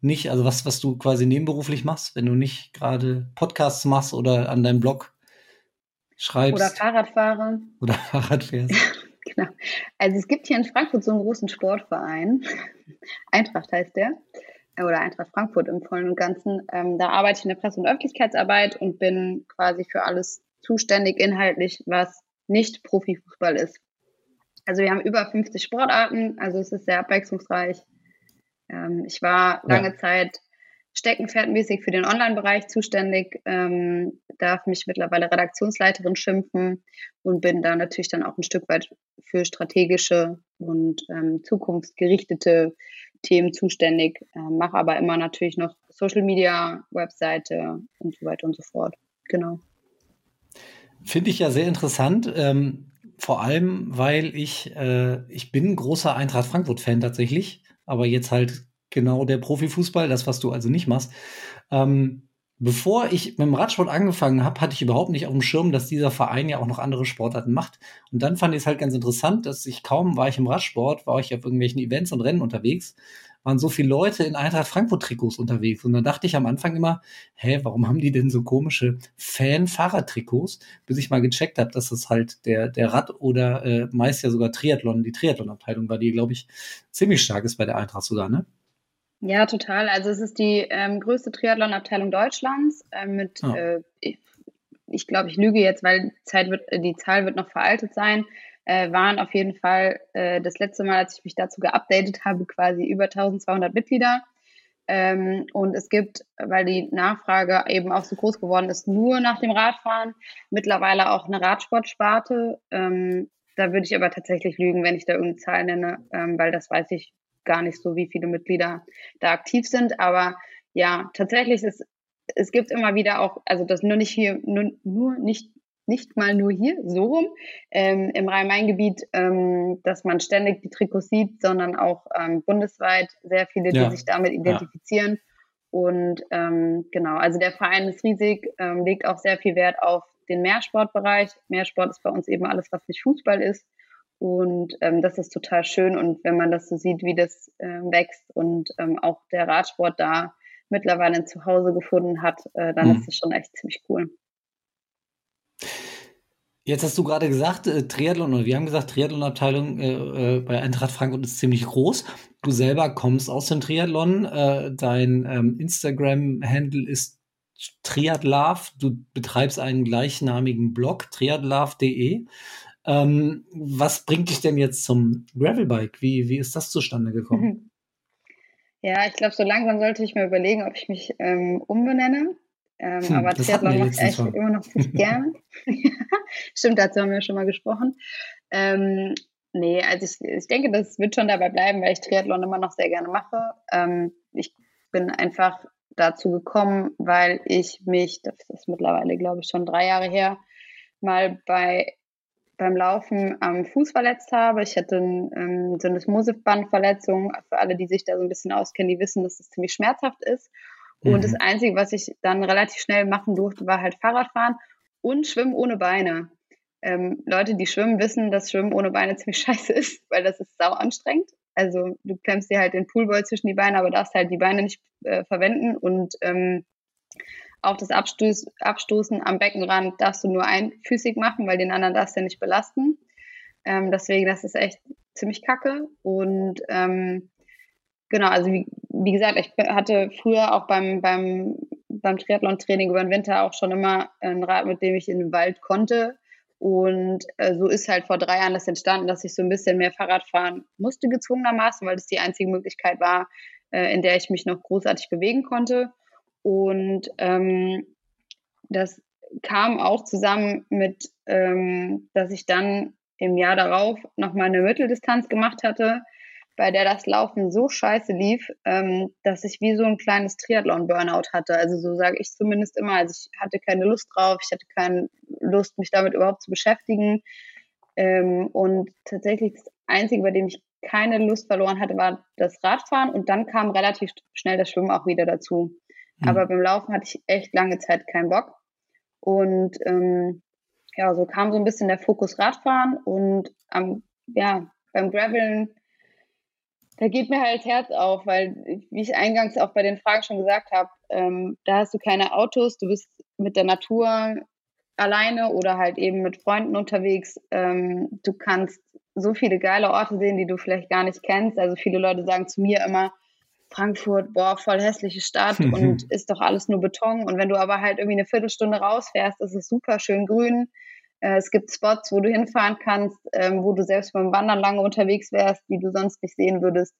nicht, also was, was du quasi nebenberuflich machst, wenn du nicht gerade Podcasts machst oder an deinem Blog schreibst?
Oder Fahrradfahrer.
Oder Fahrrad fährst.
genau. Also es gibt hier in Frankfurt so einen großen Sportverein. Eintracht heißt der oder Eintracht Frankfurt im Vollen und Ganzen. Ähm, da arbeite ich in der Presse- und Öffentlichkeitsarbeit und bin quasi für alles zuständig inhaltlich, was nicht Profifußball ist. Also wir haben über 50 Sportarten, also es ist sehr abwechslungsreich. Ähm, ich war lange ja. Zeit steckenpferdmäßig für den Online-Bereich zuständig, ähm, darf mich mittlerweile Redaktionsleiterin schimpfen und bin da natürlich dann auch ein Stück weit für strategische und ähm, zukunftsgerichtete Themen zuständig, äh, mache aber immer natürlich noch Social Media, Webseite und so weiter und so fort. Genau.
Finde ich ja sehr interessant. Ähm, vor allem, weil ich, äh, ich bin großer Eintracht Frankfurt-Fan tatsächlich, aber jetzt halt genau der Profifußball, das, was du also nicht machst. Ähm, bevor ich mit dem Radsport angefangen habe, hatte ich überhaupt nicht auf dem Schirm, dass dieser Verein ja auch noch andere Sportarten macht. Und dann fand ich es halt ganz interessant, dass ich kaum war ich im Radsport, war ich auf irgendwelchen Events und Rennen unterwegs, waren so viele Leute in Eintracht Frankfurt Trikots unterwegs. Und dann dachte ich am Anfang immer, hä, warum haben die denn so komische Fan-Fahrer-Trikots? Bis ich mal gecheckt habe, dass das halt der, der Rad- oder äh, meist ja sogar Triathlon, die Triathlon-Abteilung war, die, glaube ich, ziemlich stark ist bei der Eintracht sogar, ne?
Ja, total. Also es ist die ähm, größte Triathlon-Abteilung Deutschlands äh, mit, oh. äh, ich, ich glaube, ich lüge jetzt, weil die, Zeit wird, die Zahl wird noch veraltet sein, äh, waren auf jeden Fall äh, das letzte Mal, als ich mich dazu geupdatet habe, quasi über 1200 Mitglieder. Ähm, und es gibt, weil die Nachfrage eben auch so groß geworden ist, nur nach dem Radfahren, mittlerweile auch eine Radsportsparte. Ähm, da würde ich aber tatsächlich lügen, wenn ich da irgendeine Zahl nenne, ähm, weil das weiß ich gar nicht so, wie viele Mitglieder da aktiv sind. Aber ja, tatsächlich ist es gibt immer wieder auch, also das nur nicht hier, nur, nur nicht nicht mal nur hier, so rum, ähm, im Rhein-Main-Gebiet, ähm, dass man ständig die Trikots sieht, sondern auch ähm, bundesweit sehr viele, die ja. sich damit identifizieren. Ja. Und ähm, genau, also der Verein ist riesig, ähm, legt auch sehr viel Wert auf den Mehrsportbereich. Mehrsport ist bei uns eben alles, was nicht Fußball ist. Und ähm, das ist total schön. Und wenn man das so sieht, wie das äh, wächst und ähm, auch der Radsport da mittlerweile ein Zuhause gefunden hat, äh, dann mhm. ist das schon echt ziemlich cool.
Jetzt hast du gerade gesagt, äh, Triathlon, oder wir haben gesagt, Triathlon-Abteilung äh, äh, bei Eintracht Frankfurt ist ziemlich groß. Du selber kommst aus dem Triathlon. Äh, dein ähm, Instagram-Handle ist Triathlove. Du betreibst einen gleichnamigen Blog, triathlove.de. Ähm, was bringt dich denn jetzt zum Gravelbike? Wie, wie ist das zustande gekommen?
Ja, ich glaube, so langsam sollte ich mir überlegen, ob ich mich ähm, umbenenne. Ähm, hm, aber Triathlon mache ich echt immer noch ziemlich gern. Stimmt, dazu haben wir schon mal gesprochen. Ähm, nee, also ich, ich denke, das wird schon dabei bleiben, weil ich Triathlon immer noch sehr gerne mache. Ähm, ich bin einfach dazu gekommen, weil ich mich, das ist mittlerweile, glaube ich, schon drei Jahre her, mal bei beim Laufen am Fuß verletzt habe. Ich hatte ein, ähm, so eine Smosif-Bandverletzung. Für alle, die sich da so ein bisschen auskennen, die wissen, dass es ziemlich schmerzhaft ist. Mhm. Und das Einzige, was ich dann relativ schnell machen durfte, war halt Fahrradfahren und Schwimmen ohne Beine. Ähm, Leute, die schwimmen, wissen, dass Schwimmen ohne Beine ziemlich scheiße ist, weil das ist sau anstrengend. Also du klemmst dir halt den Poolboy zwischen die Beine, aber darfst halt die Beine nicht äh, verwenden und ähm, auch das Abstoß, Abstoßen am Beckenrand darfst du nur einfüßig machen, weil den anderen darfst du nicht belasten. Ähm, deswegen, das ist echt ziemlich kacke. Und ähm, genau, also wie, wie, gesagt, ich hatte früher auch beim, beim, beim Triathlon-Training über den Winter auch schon immer ein Rad, mit dem ich in den Wald konnte. Und äh, so ist halt vor drei Jahren das entstanden, dass ich so ein bisschen mehr Fahrrad fahren musste, gezwungenermaßen, weil das die einzige Möglichkeit war, äh, in der ich mich noch großartig bewegen konnte. Und ähm, das kam auch zusammen mit, ähm, dass ich dann im Jahr darauf nochmal eine Mitteldistanz gemacht hatte, bei der das Laufen so scheiße lief, ähm, dass ich wie so ein kleines Triathlon-Burnout hatte. Also so sage ich zumindest immer. Also ich hatte keine Lust drauf, ich hatte keine Lust, mich damit überhaupt zu beschäftigen. Ähm, und tatsächlich das Einzige, bei dem ich keine Lust verloren hatte, war das Radfahren und dann kam relativ schnell das Schwimmen auch wieder dazu. Mhm. Aber beim Laufen hatte ich echt lange Zeit keinen Bock. Und ähm, ja, so kam so ein bisschen der Fokus Radfahren und am, ja, beim Graveln, da geht mir halt Herz auf, weil, wie ich eingangs auch bei den Fragen schon gesagt habe, ähm, da hast du keine Autos, du bist mit der Natur alleine oder halt eben mit Freunden unterwegs. Ähm, du kannst so viele geile Orte sehen, die du vielleicht gar nicht kennst. Also viele Leute sagen zu mir immer, Frankfurt, boah, voll hässliche Stadt und ist doch alles nur Beton. Und wenn du aber halt irgendwie eine Viertelstunde rausfährst, ist es super schön grün. Äh, es gibt Spots, wo du hinfahren kannst, ähm, wo du selbst beim Wandern lange unterwegs wärst, die du sonst nicht sehen würdest.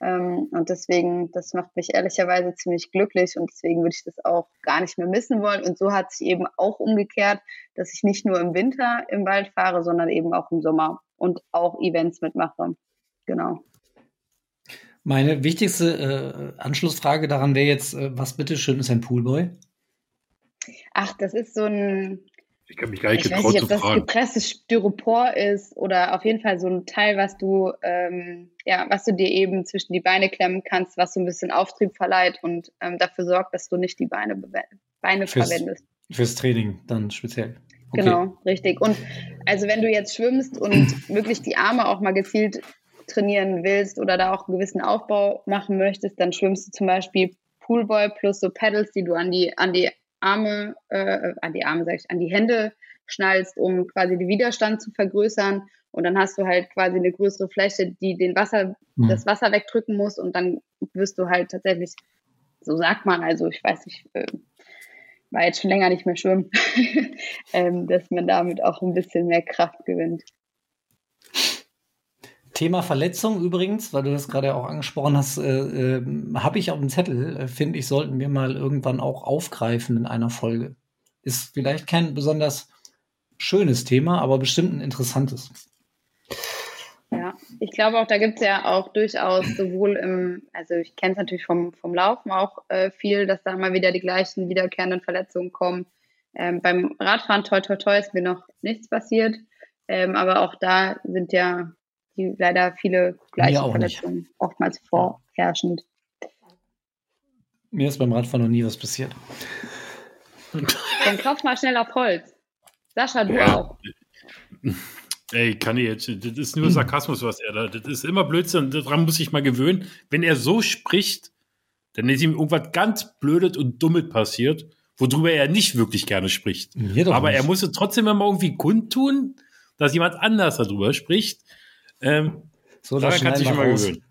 Ähm, und deswegen, das macht mich ehrlicherweise ziemlich glücklich und deswegen würde ich das auch gar nicht mehr missen wollen. Und so hat sich eben auch umgekehrt, dass ich nicht nur im Winter im Wald fahre, sondern eben auch im Sommer und auch Events mitmache. Genau.
Meine wichtigste äh, Anschlussfrage daran wäre jetzt, äh, was bitteschön ist ein Poolboy?
Ach, das ist so ein.
Ich kann mich gar nicht
ich weiß nicht, ob das fragen. gepresstes Styropor ist oder auf jeden Fall so ein Teil, was du, ähm, ja, was du dir eben zwischen die Beine klemmen kannst, was so ein bisschen Auftrieb verleiht und ähm, dafür sorgt, dass du nicht die Beine, Beine
fürs,
verwendest.
Fürs Training dann speziell.
Okay. Genau, richtig. Und also wenn du jetzt schwimmst und wirklich die Arme auch mal gezielt trainieren willst oder da auch einen gewissen Aufbau machen möchtest, dann schwimmst du zum Beispiel Poolboy plus so Pedals, die du an die, an die Arme, äh, an die Arme, sag ich, an die Hände schnallst, um quasi den Widerstand zu vergrößern. Und dann hast du halt quasi eine größere Fläche, die den Wasser, mhm. das Wasser wegdrücken muss. Und dann wirst du halt tatsächlich, so sagt man, also ich weiß nicht, äh, war jetzt schon länger nicht mehr schwimmen, ähm, dass man damit auch ein bisschen mehr Kraft gewinnt.
Thema Verletzung übrigens, weil du das gerade auch angesprochen hast, äh, äh, habe ich auf dem Zettel, äh, finde ich, sollten wir mal irgendwann auch aufgreifen in einer Folge. Ist vielleicht kein besonders schönes Thema, aber bestimmt ein interessantes.
Ja, ich glaube auch, da gibt es ja auch durchaus sowohl im, also ich kenne es natürlich vom, vom Laufen auch äh, viel, dass da mal wieder die gleichen wiederkehrenden Verletzungen kommen. Ähm, beim Radfahren, toi, toi, toi, ist mir noch nichts passiert. Ähm, aber auch da sind ja die leider viele gleiche Verletzungen nicht. oftmals vorherrschend.
Mir ist beim Radfahren noch nie was passiert.
Dann kauf mal schnell auf Holz. Sascha, du ja. auch.
Ey, kann ich jetzt, das ist nur Sarkasmus, was er da, das ist immer Blödsinn, daran muss ich mal gewöhnen. Wenn er so spricht, dann ist ihm irgendwas ganz Blödes und Dummes passiert, worüber er nicht wirklich gerne spricht. Aber nicht. er muss es trotzdem immer irgendwie kundtun, dass jemand anders darüber spricht. Ähm, so, daran kann sich immer gewöhnen.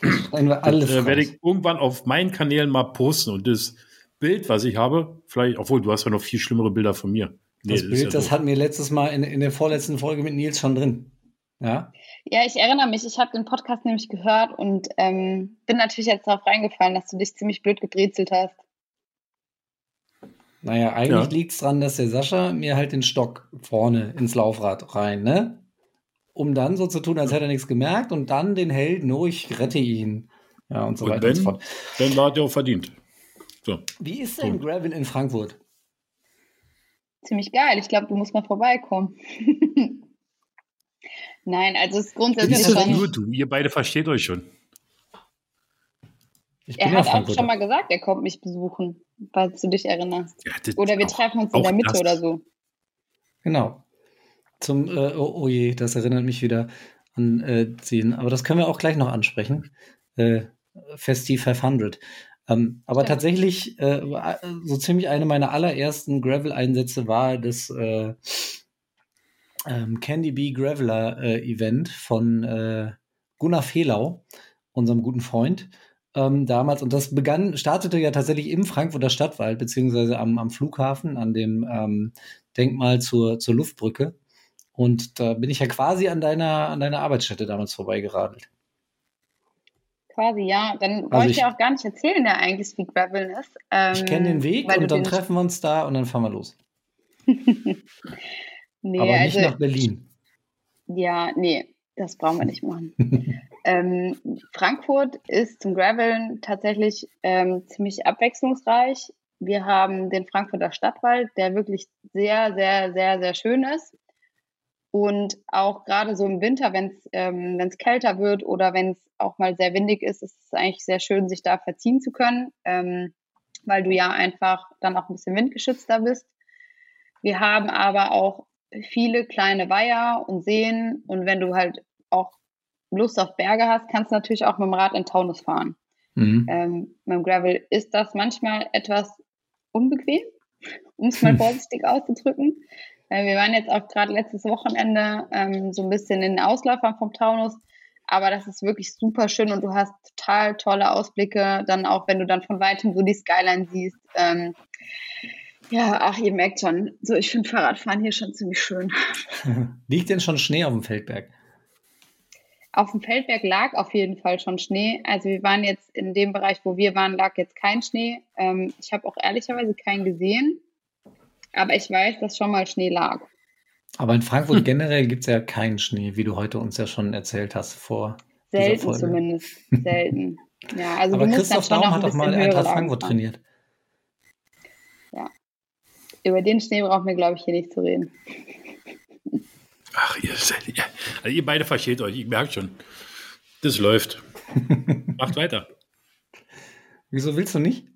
wir alles das, äh, werde ich irgendwann auf meinen Kanälen mal posten und das Bild, was ich habe, vielleicht, obwohl du hast ja noch viel schlimmere Bilder von mir.
Nee, das, das Bild, ja das hatten wir letztes Mal in, in der vorletzten Folge mit Nils schon drin. Ja,
ja ich erinnere mich, ich habe den Podcast nämlich gehört und ähm, bin natürlich jetzt darauf reingefallen, dass du dich ziemlich blöd gebrezelt hast.
Naja, eigentlich ja. liegt es daran, dass der Sascha mir halt den Stock vorne ins Laufrad rein, ne? Um dann so zu tun, als hätte er nichts gemerkt und dann den Helden, oh, ich rette ihn. Ja, und so und weiter wenn, und so fort.
Dann war der auch verdient. So.
Wie ist denn Gravel in Frankfurt?
Ziemlich geil. Ich glaube, du musst mal vorbeikommen. Nein, also es ist grundsätzlich
ist schon. Nur du, ihr beide versteht euch schon.
er hat auch schon mal gesagt, er kommt mich besuchen, falls du dich erinnerst. Ja, oder wir treffen uns in der Mitte oder so.
Genau zum, äh, oh, oh, je, das erinnert mich wieder an äh, Ziehen. Aber das können wir auch gleich noch ansprechen. Äh, Festi 500. Ähm, aber ja. tatsächlich, äh, so ziemlich eine meiner allerersten Gravel-Einsätze war das äh, ähm, Candy Bee Graveler äh, Event von äh, Gunnar Fehlau, unserem guten Freund. Ähm, damals, und das begann, startete ja tatsächlich im Frankfurter Stadtwald, beziehungsweise am, am Flughafen, an dem ähm, Denkmal zur, zur Luftbrücke. Und da bin ich ja quasi an deiner, an deiner Arbeitsstätte damals vorbeigeradelt.
Quasi, ja. Dann
Also
wollte ich ja auch gar nicht erzählen, der eigentlich wie Graveln ist. Ähm,
Ich kenne den Weg und dann treffen wir uns da und dann fahren wir los.
Nee,
Aber nicht
also,
nach Berlin.
Ja, nee, das brauchen wir nicht machen. ähm, Frankfurt ist zum Graveln tatsächlich ähm, ziemlich abwechslungsreich. Wir haben den Frankfurter Stadtwald, der wirklich sehr, sehr, sehr, sehr schön ist. Und auch gerade so im Winter, wenn es ähm, wenn's kälter wird oder wenn es auch mal sehr windig ist, ist es eigentlich sehr schön, sich da verziehen zu können, ähm, weil du ja einfach dann auch ein bisschen windgeschützter bist. Wir haben aber auch viele kleine Weiher und Seen und wenn du halt auch Lust auf Berge hast, kannst du natürlich auch mit dem Rad in Taunus fahren.
Mhm.
Ähm, mit dem Gravel ist das manchmal etwas unbequem, um es mal vorsichtig auszudrücken. Äh, wir waren jetzt auch gerade letztes Wochenende ähm, so ein bisschen in den Ausläufern vom Taunus, aber das ist wirklich super schön und du hast total tolle Ausblicke, dann auch wenn du dann von weitem so die Skyline siehst. Ähm, ja, ach, ihr merkt schon, so ich finde Fahrradfahren hier schon ziemlich schön.
Liegt denn schon Schnee auf dem Feldberg?
Auf dem Feldberg lag auf jeden Fall schon Schnee. Also wir waren jetzt in dem Bereich, wo wir waren, lag jetzt kein Schnee. Ähm, ich habe auch ehrlicherweise keinen gesehen. Aber ich weiß, dass schon mal Schnee lag.
Aber in Frankfurt generell gibt es ja keinen Schnee, wie du heute uns ja schon erzählt hast vor.
Selten
Folge.
zumindest. Selten. Ja, also
Aber
du musst
Christoph Daum hat doch mal Eintracht Frankfurt
fahren.
trainiert.
Über den Schnee brauchen wir, glaube ich, hier nicht zu reden.
Ach, ihr, seid- ja, also ihr beide versteht euch, ich merke schon. Das läuft. Macht weiter.
Wieso willst du nicht?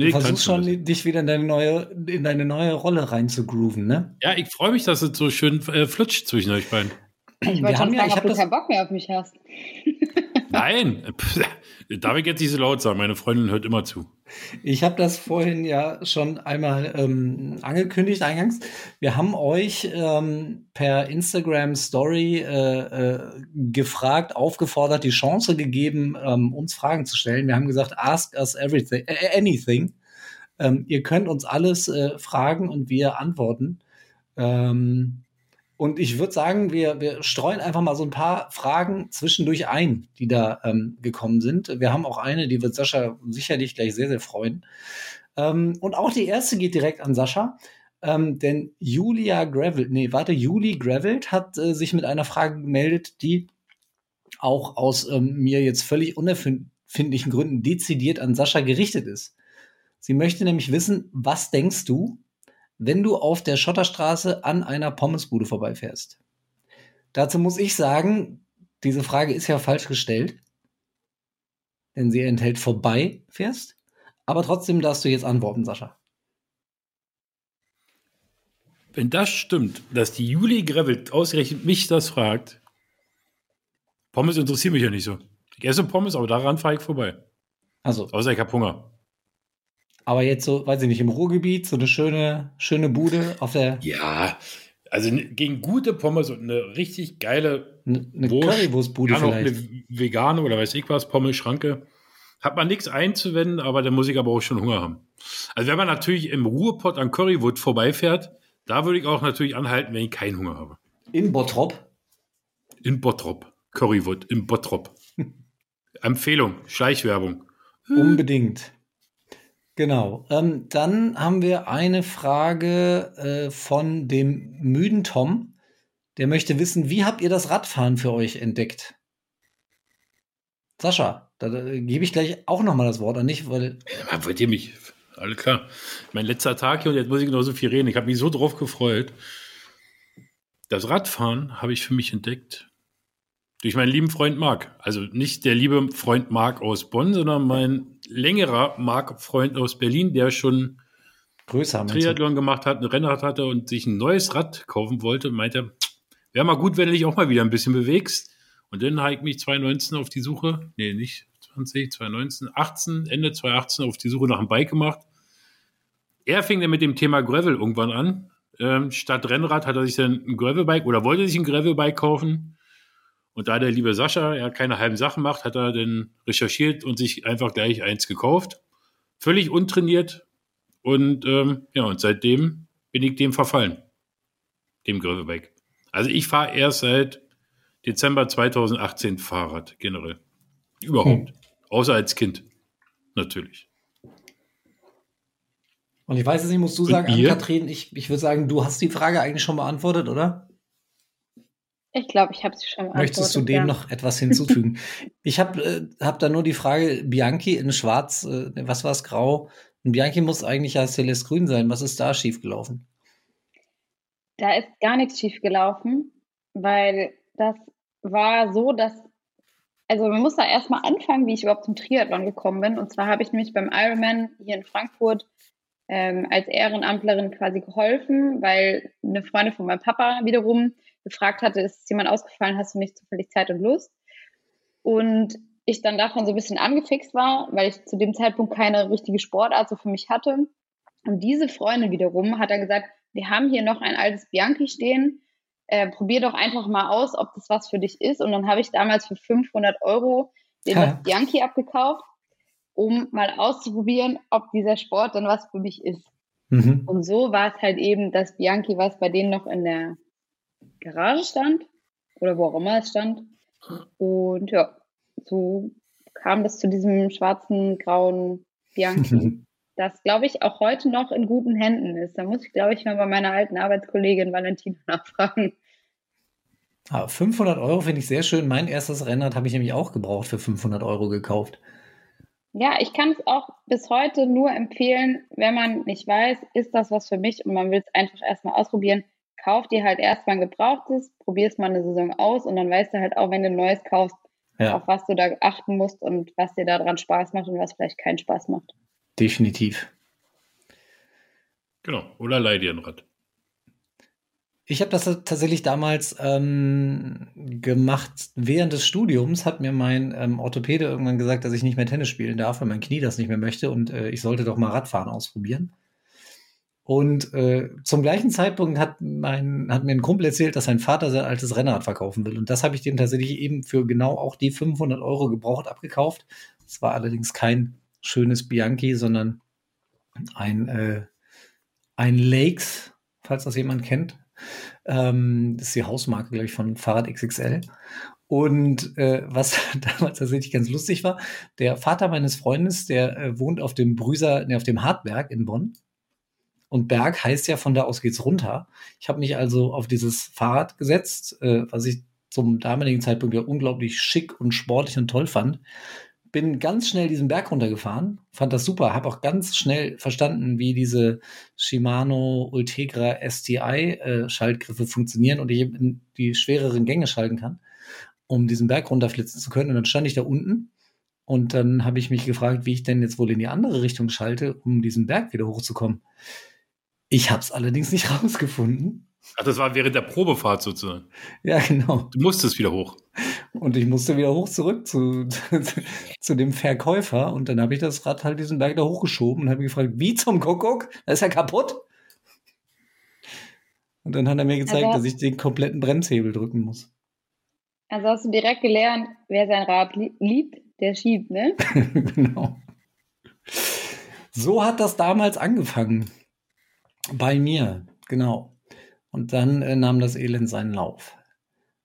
Nee,
Du
ich
versuchst
kann's
schon,
nicht.
dich wieder in deine neue, in deine neue Rolle rein zu grooven, ne?
Ja, ich freue mich, dass es so schön äh, flutscht zwischen euch beiden.
Ich wollte schon
ja-
ob du
das-
keinen Bock mehr auf mich hast.
Nein, darf ich jetzt nicht so laut sagen. Meine Freundin hört immer zu.
Ich habe das vorhin ja schon einmal ähm, angekündigt eingangs. Wir haben euch ähm, per Instagram Story äh, äh, gefragt, aufgefordert, die Chance gegeben, ähm, uns Fragen zu stellen. Wir haben gesagt, ask us everything, äh, anything. Ähm, ihr könnt uns alles äh, fragen und wir antworten. Ähm, und ich würde sagen, wir, wir streuen einfach mal so ein paar Fragen zwischendurch ein, die da ähm, gekommen sind. Wir haben auch eine, die wird Sascha sicherlich gleich sehr, sehr freuen. Ähm, und auch die erste geht direkt an Sascha. Ähm, denn Julia Gravel, nee, warte, Juli Gravelt hat äh, sich mit einer Frage gemeldet, die auch aus ähm, mir jetzt völlig unerfindlichen Gründen dezidiert an Sascha gerichtet ist. Sie möchte nämlich wissen, was denkst du, wenn du auf der Schotterstraße an einer Pommesbude vorbeifährst? Dazu muss ich sagen, diese Frage ist ja falsch gestellt, denn sie enthält vorbeifährst. Aber trotzdem darfst du jetzt antworten, Sascha.
Wenn das stimmt, dass die Juli Gravel ausgerechnet mich das fragt, Pommes interessieren mich ja nicht so. Ich esse Pommes, aber daran fahre ich vorbei.
Also,
Außer ich habe Hunger.
Aber jetzt so, weiß ich nicht, im Ruhrgebiet, so eine schöne, schöne Bude auf der,
Ja, also gegen gute Pommes und eine richtig geile,
eine, eine
Wurst,
Currywurstbude
ja,
vielleicht.
eine vegane oder weiß ich was, Pommes-Schranke, hat man nichts einzuwenden, aber da muss ich aber auch schon Hunger haben. Also wenn man natürlich im Ruhrpott an Currywood vorbeifährt, da würde ich auch natürlich anhalten, wenn ich keinen Hunger habe.
In Bottrop.
In Bottrop. Currywood, in Bottrop. Empfehlung, Schleichwerbung.
Unbedingt. Genau. Ähm, dann haben wir eine Frage äh, von dem müden Tom. Der möchte wissen, wie habt ihr das Radfahren für euch entdeckt? Sascha, da, da gebe ich gleich auch noch mal das Wort an dich, weil
Ja, wollt ihr mich? Alles klar. Mein letzter Tag hier und jetzt muss ich noch so viel reden. Ich habe mich so drauf gefreut. Das Radfahren habe ich für mich entdeckt durch meinen lieben Freund Marc. Also nicht der liebe Freund Marc aus Bonn, sondern mein längerer Marc-Freund aus Berlin, der schon
größer?
Triathlon gemacht hat, ein Rennrad hatte und sich ein neues Rad kaufen wollte, meinte, wäre mal gut, wenn du dich auch mal wieder ein bisschen bewegst. Und dann habe ich mich 2019 auf die Suche, nee, nicht 20, 2019, 18, Ende 2018 auf die Suche nach einem Bike gemacht. Er fing dann mit dem Thema Gravel irgendwann an. Ähm, statt Rennrad hat er sich dann ein Gravelbike oder wollte sich ein Gravelbike kaufen. Und da der liebe Sascha ja keine halben Sachen macht, hat er dann recherchiert und sich einfach gleich eins gekauft. Völlig untrainiert. Und ähm, ja, und seitdem bin ich dem verfallen. Dem Gravelbike. Also ich fahre erst seit Dezember 2018 Fahrrad generell. Überhaupt. Hm. Außer als Kind. Natürlich.
Und ich weiß es nicht, musst du sagen, Ann-Kathrin, ich, ich würde sagen, du hast die Frage eigentlich schon beantwortet, oder?
Ich glaube, ich habe sie schon.
Möchtest du dem ja. noch etwas hinzufügen? ich habe äh, hab da nur die Frage, Bianchi in schwarz, äh, was war es, grau? Und Bianchi muss eigentlich ja Celeste grün sein. Was ist da schiefgelaufen?
Da ist gar nichts schiefgelaufen, weil das war so, dass also man muss da erstmal anfangen, wie ich überhaupt zum Triathlon gekommen bin. Und zwar habe ich nämlich beim Ironman hier in Frankfurt ähm, als Ehrenamtlerin quasi geholfen, weil eine Freundin von meinem Papa wiederum gefragt hatte, ist jemand ausgefallen, hast du nicht zufällig Zeit und Lust? Und ich dann davon so ein bisschen angefixt war, weil ich zu dem Zeitpunkt keine richtige Sportart so für mich hatte. Und diese Freundin wiederum hat dann gesagt, wir haben hier noch ein altes Bianchi stehen, äh, probier doch einfach mal aus, ob das was für dich ist. Und dann habe ich damals für 500 Euro den ja. Bianchi abgekauft um mal auszuprobieren, ob dieser Sport dann was für mich ist. Mhm. Und so war es halt eben, dass Bianchi was bei denen noch in der Garage stand oder wo auch immer es stand. Und ja, so kam das zu diesem schwarzen, grauen Bianchi. das, glaube ich, auch heute noch in guten Händen ist. Da muss ich, glaube ich, mal bei meiner alten Arbeitskollegin Valentina nachfragen.
500 ah, Euro finde ich sehr schön. Mein erstes Rennrad habe ich nämlich auch gebraucht für 500 Euro gekauft.
Ja, ich kann es auch bis heute nur empfehlen, wenn man nicht weiß, ist das was für mich und man will es einfach erstmal ausprobieren. Kauf dir halt erstmal ein gebrauchtes, probier es mal eine Saison aus und dann weißt du halt auch, wenn du ein neues kaufst, ja. auf was du da achten musst und was dir daran Spaß macht und was vielleicht keinen Spaß macht.
Definitiv.
Genau, oder leih dir ein Rad.
Ich habe das tatsächlich damals ähm, gemacht während des Studiums. Hat mir mein ähm, Orthopäde irgendwann gesagt, dass ich nicht mehr Tennis spielen darf, weil mein Knie das nicht mehr möchte und äh, ich sollte doch mal Radfahren ausprobieren. Und äh, zum gleichen Zeitpunkt hat, mein, hat mir ein Kumpel erzählt, dass sein Vater sein altes Rennrad verkaufen will. Und das habe ich dem tatsächlich eben für genau auch die 500 Euro gebraucht abgekauft. Es war allerdings kein schönes Bianchi, sondern ein, äh, ein Lakes, falls das jemand kennt. Ähm, das ist die Hausmarke, glaube ich, von Fahrrad XXL. Und äh, was damals tatsächlich ganz lustig war, der Vater meines Freundes, der äh, wohnt auf dem Brüser, ne, auf dem Hartberg in Bonn. Und Berg heißt ja, von da aus geht's runter. Ich habe mich also auf dieses Fahrrad gesetzt, äh, was ich zum damaligen Zeitpunkt ja unglaublich schick und sportlich und toll fand bin ganz schnell diesen Berg runtergefahren, fand das super, habe auch ganz schnell verstanden, wie diese Shimano Ultegra STI äh, Schaltgriffe funktionieren und ich eben die schwereren Gänge schalten kann, um diesen Berg runterflitzen zu können. Und dann stand ich da unten und dann habe ich mich gefragt, wie ich denn jetzt wohl in die andere Richtung schalte, um diesen Berg wieder hochzukommen. Ich habe es allerdings nicht rausgefunden
Ach, das war während der Probefahrt sozusagen.
Ja, genau.
Du musstest wieder hoch.
Und ich musste wieder hoch zurück zu, zu dem Verkäufer. Und dann habe ich das Rad halt diesen Berg da hochgeschoben und habe mich gefragt, wie zum Kuckuck? Das ist ja kaputt. Und dann hat er mir gezeigt, also, dass ich den kompletten Bremshebel drücken muss.
Also hast du direkt gelernt, wer sein Rad liebt, der schiebt, ne? genau.
So hat das damals angefangen. Bei mir, genau. Und dann äh, nahm das Elend seinen Lauf.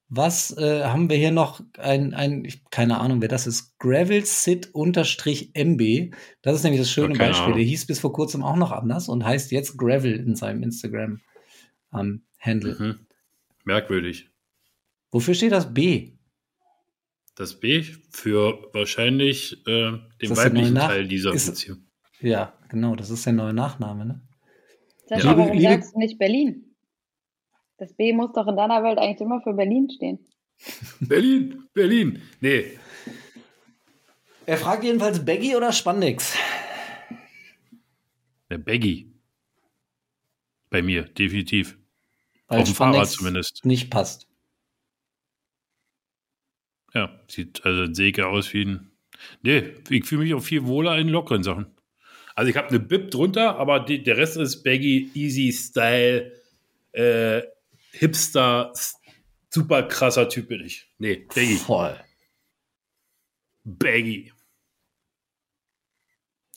Was äh, haben wir hier noch? Ein, ein ich, keine Ahnung, wer das ist. Gravelsit-MB. Das ist nämlich das schöne Beispiel. Ahnung. Der hieß bis vor kurzem auch noch anders und heißt jetzt Gravel in seinem Instagram-Handle. Ähm, mhm.
Merkwürdig.
Wofür steht das B?
Das B für wahrscheinlich äh, den weiblichen Teil dieser ist, Beziehung.
Ja, genau, das ist der neue Nachname, ne?
Sascha, ja. warum liebe, sagst du nicht Berlin? Das B muss doch in deiner Welt eigentlich immer für Berlin stehen.
Berlin, Berlin. Nee.
Er fragt jedenfalls Baggy oder Spandex?
Der Baggy. Bei mir, definitiv. Weil Auf dem Fahrrad zumindest.
Nicht passt.
Ja, sieht also ein Säge aus wie ein. Nee, ich fühle mich auch viel wohler in lockeren Sachen. Also ich habe eine Bib drunter, aber die, der Rest ist Baggy, Easy Style, äh, Hipster, super krasser Typ bin ich. Nee, Baggy.
Voll.
Baggy.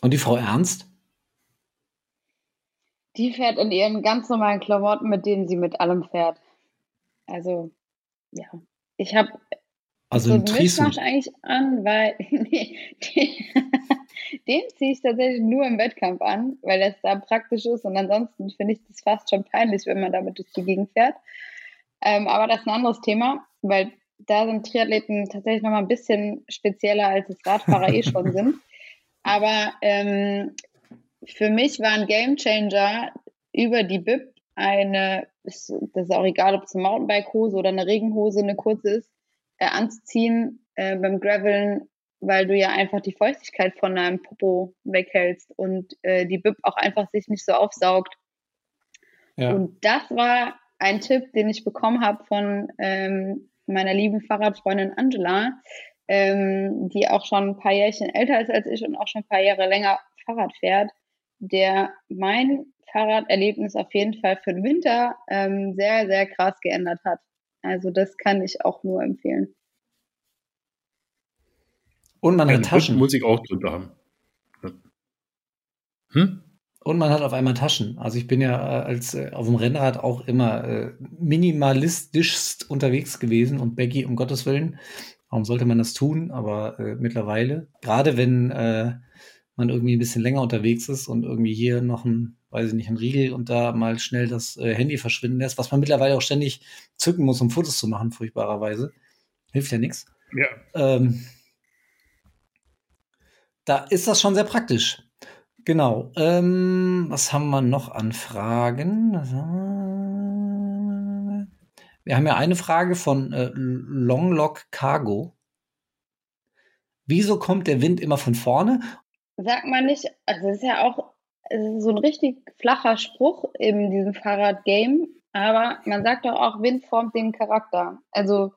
Und die Frau Ernst?
Die fährt in ihren ganz normalen Klamotten, mit denen sie mit allem fährt. Also, ja. Ich habe
Also
so
ein.
Mischmasch eigentlich an, weil nee, den, den ziehe ich tatsächlich nur im Wettkampf an, weil das da praktisch ist und ansonsten finde ich das fast schon peinlich, wenn man damit durch die Gegend fährt. Ähm, aber das ist ein anderes Thema, weil da sind Triathleten tatsächlich nochmal ein bisschen spezieller, als es Radfahrer eh schon sind. Aber ähm, für mich war ein Gamechanger über die BIP eine, das ist auch egal, ob es eine Mountainbike-Hose oder eine Regenhose, eine kurze ist, äh, anzuziehen äh, beim Graveln, weil du ja einfach die Feuchtigkeit von deinem Popo weghältst und äh, die BIP auch einfach sich nicht so aufsaugt.
Ja.
Und das war ein Tipp, den ich bekommen habe von ähm, meiner lieben Fahrradfreundin Angela, ähm, die auch schon ein paar Jährchen älter ist als ich und auch schon ein paar Jahre länger Fahrrad fährt, der mein Fahrraderlebnis auf jeden Fall für den Winter ähm, sehr, sehr krass geändert hat. Also das kann ich auch nur empfehlen.
Und man
Eine
hat Taschen.
Muss ich auch drunter haben. Hm?
Und man hat auf einmal Taschen. Also ich bin ja äh, als äh, auf dem Rennrad auch immer äh, minimalistischst unterwegs gewesen und Becky, um Gottes Willen, warum sollte man das tun? Aber äh, mittlerweile, gerade wenn äh, man irgendwie ein bisschen länger unterwegs ist und irgendwie hier noch ein, weiß ich nicht, ein Riegel und da mal schnell das äh, Handy verschwinden lässt, was man mittlerweile auch ständig zücken muss, um Fotos zu machen, furchtbarerweise. Hilft ja nichts.
Ja.
Ähm, da ist das schon sehr praktisch. Genau. Ähm, was haben wir noch an Fragen? Wir? Haben ja eine Frage von äh, Longlock Cargo. Wieso kommt der Wind immer von vorne?
Sagt man nicht, also es ist ja auch ist so ein richtig flacher Spruch in diesem Fahrradgame, aber man sagt doch auch, Wind formt den Charakter. Also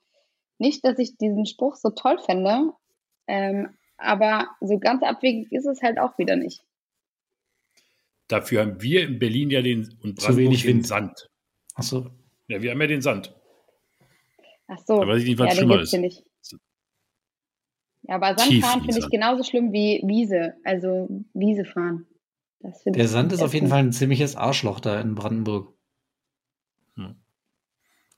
nicht, dass ich diesen Spruch so toll fände, ähm, aber so ganz abwegig ist es halt auch wieder nicht.
Dafür haben wir in Berlin ja den und
Zu wenig
den
Wind.
Sand.
Achso,
Ja, wir haben ja den Sand.
Ach so,
Da weiß ich nicht, was
ja, den
schlimmer
gibt's
ist.
nicht. Ja, aber Sandfahren
in
finde ich genauso schlimm wie Wiese, also Wiese fahren.
Der Sand ist auf jeden. Fall ein ziemliches Arschloch da in Brandenburg.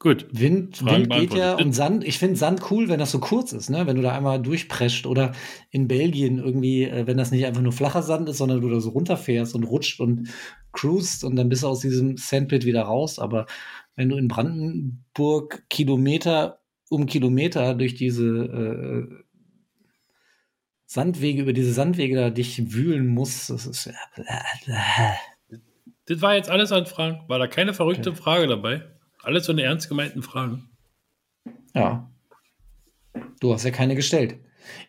Gut.
Wind,
Fragen
Wind geht ja und Sand, ich finde Sand cool, wenn das so kurz ist, ne? Wenn du da einmal durchprescht oder in Belgien irgendwie, äh, wenn das nicht einfach nur flacher Sand ist, sondern du da so runterfährst und rutscht und cruist und dann bist du aus diesem Sandpit wieder raus. Aber wenn du in Brandenburg Kilometer um Kilometer durch diese äh, Sandwege, über diese Sandwege da dich wühlen musst, das ist
Das war jetzt alles an Fragen. War da keine verrückte Frage dabei? Alles so eine ernst gemeinten Fragen.
Ja. Du hast ja keine gestellt.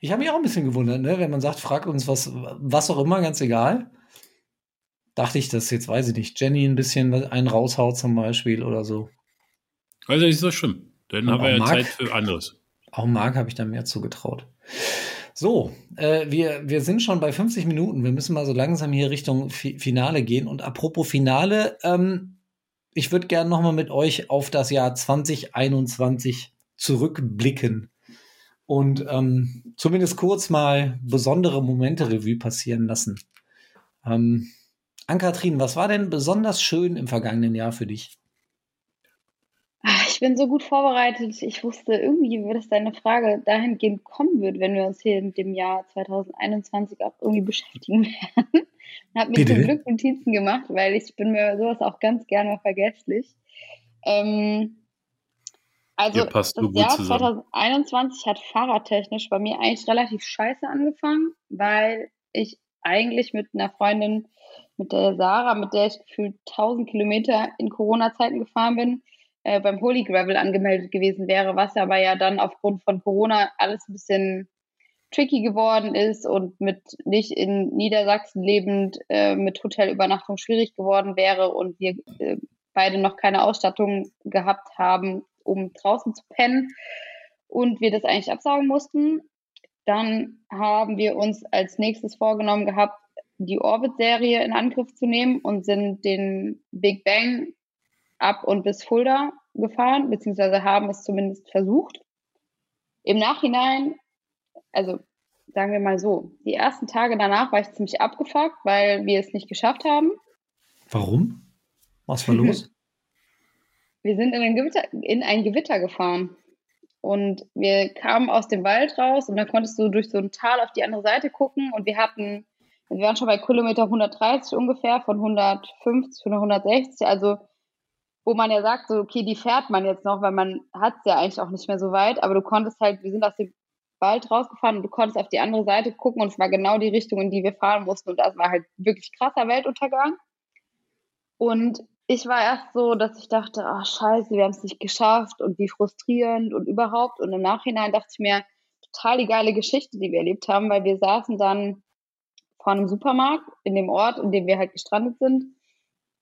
Ich habe mich auch ein bisschen gewundert, ne? wenn man sagt, fragt uns was, was auch immer, ganz egal. Dachte ich, dass jetzt, weiß ich nicht, Jenny ein bisschen einen raushaut zum Beispiel oder so.
Also nicht so schlimm. Dann haben wir ja
Marc?
Zeit für anderes.
Auch Marc habe ich da mehr zugetraut. So, äh, wir, wir sind schon bei 50 Minuten. Wir müssen mal so langsam hier Richtung Fi Finale gehen. Und apropos Finale, ähm, ich würde gerne noch mal mit euch auf das Jahr 2021 zurückblicken und ähm, zumindest kurz mal besondere Momente Revue passieren lassen. Ähm, Ann-Kathrin, was war denn besonders schön im vergangenen Jahr für dich?
Ich bin so gut vorbereitet. Ich wusste irgendwie, dass deine Frage dahingehend kommen wird, wenn wir uns hier mit dem Jahr 2021 auch irgendwie beschäftigen werden. Und habe mir zum Glück Notizen gemacht, weil ich bin mir sowas auch ganz gerne vergesslich. Ähm, also das Jahr
zusammen.
2021 hat fahrradtechnisch bei mir eigentlich relativ scheiße angefangen, weil ich eigentlich mit einer Freundin, mit der Sarah, mit der ich gefühlt 1000 Kilometer in Corona-Zeiten gefahren bin, äh, beim Holy Gravel angemeldet gewesen wäre, was aber ja dann aufgrund von Corona alles ein bisschen tricky geworden ist und mit nicht in Niedersachsen lebend äh, mit Hotelübernachtung schwierig geworden wäre und wir äh, beide noch keine Ausstattung gehabt haben, um draußen zu pennen und wir das eigentlich absagen mussten. Dann haben wir uns als nächstes vorgenommen gehabt, die Orbit-Serie in Angriff zu nehmen und sind den Big Bang ab und bis Fulda gefahren, beziehungsweise haben es zumindest versucht. Im Nachhinein, also sagen wir mal so, die ersten Tage danach war ich ziemlich abgefuckt, weil wir es nicht geschafft haben.
Warum? Was war los?
Wir sind in ein, Gewitter, in ein Gewitter gefahren. Und wir kamen aus dem Wald raus und dann konntest du durch so ein Tal auf die andere Seite gucken und wir hatten, wir waren schon bei Kilometer 130 ungefähr, von 150 oder 160, also wo man ja sagt, so, okay, die fährt man jetzt noch, weil man hat es ja eigentlich auch nicht mehr so weit, aber du konntest halt, wir sind aus dem Wald rausgefahren und du konntest auf die andere Seite gucken und es war genau die Richtung, in die wir fahren mussten und das war halt wirklich krasser Weltuntergang. Und ich war erst so, dass ich dachte, ach scheiße, wir haben es nicht geschafft und wie frustrierend und überhaupt. Und im Nachhinein dachte ich mir, total die geile Geschichte, die wir erlebt haben, weil wir saßen dann vor einem Supermarkt in dem Ort, in dem wir halt gestrandet sind.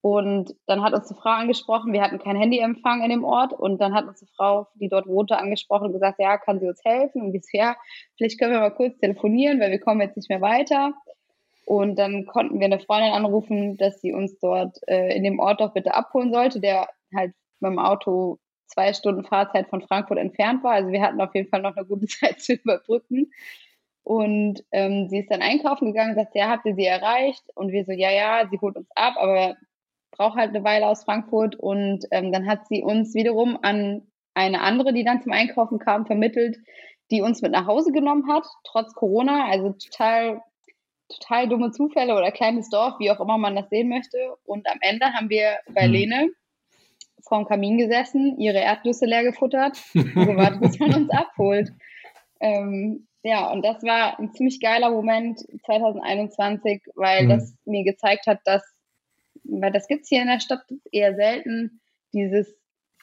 Und dann hat uns eine Frau angesprochen, wir hatten kein Handyempfang in dem Ort. Und dann hat uns eine Frau, die dort wohnte, angesprochen und gesagt, ja, kann sie uns helfen? Und bisher, vielleicht können wir mal kurz telefonieren, weil wir kommen jetzt nicht mehr weiter. Und dann konnten wir eine Freundin anrufen, dass sie uns dort äh, in dem Ort doch bitte abholen sollte, der halt mit dem Auto zwei Stunden Fahrzeit von Frankfurt entfernt war. Also wir hatten auf jeden Fall noch eine gute Zeit zu überbrücken. Und ähm, sie ist dann einkaufen gegangen, sagt, ja, habt ihr sie erreicht? Und wir so, ja, ja, sie holt uns ab, aber braucht halt eine Weile aus Frankfurt. Und ähm, dann hat sie uns wiederum an eine andere, die dann zum Einkaufen kam, vermittelt, die uns mit nach Hause genommen hat, trotz Corona. Also total total dumme Zufälle oder kleines Dorf, wie auch immer man das sehen möchte. Und am Ende haben wir bei mhm. Lene vorm Kamin gesessen, ihre Erdnüsse leer gefuttert und gewartet, bis man uns abholt. Ähm, ja, und das war ein ziemlich geiler Moment 2021, weil mhm. das mir gezeigt hat, dass, weil das gibt es hier in der Stadt eher selten, dieses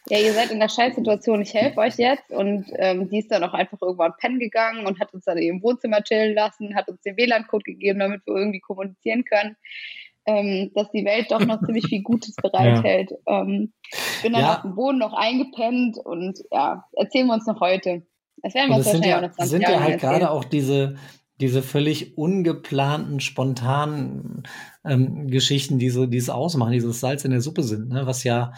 ja, ihr seid in der Scheißsituation, ich helfe euch jetzt. Und ähm, die ist dann auch einfach irgendwann pennen gegangen und hat uns dann im Wohnzimmer chillen lassen, hat uns den WLAN-Code gegeben, damit wir irgendwie kommunizieren können. Ähm, dass die Welt doch noch ziemlich viel Gutes bereithält. Ja. Ähm, bin dann ja. auf dem Boden noch eingepennt und ja, erzählen wir uns noch heute.
Das werden wir uns wahrscheinlich ja, auch noch 20 sind Jahre ja halt gerade auch diese, diese völlig ungeplanten, spontanen ähm, Geschichten, die so dieses ausmachen, dieses Salz in der Suppe sind, ne? was ja.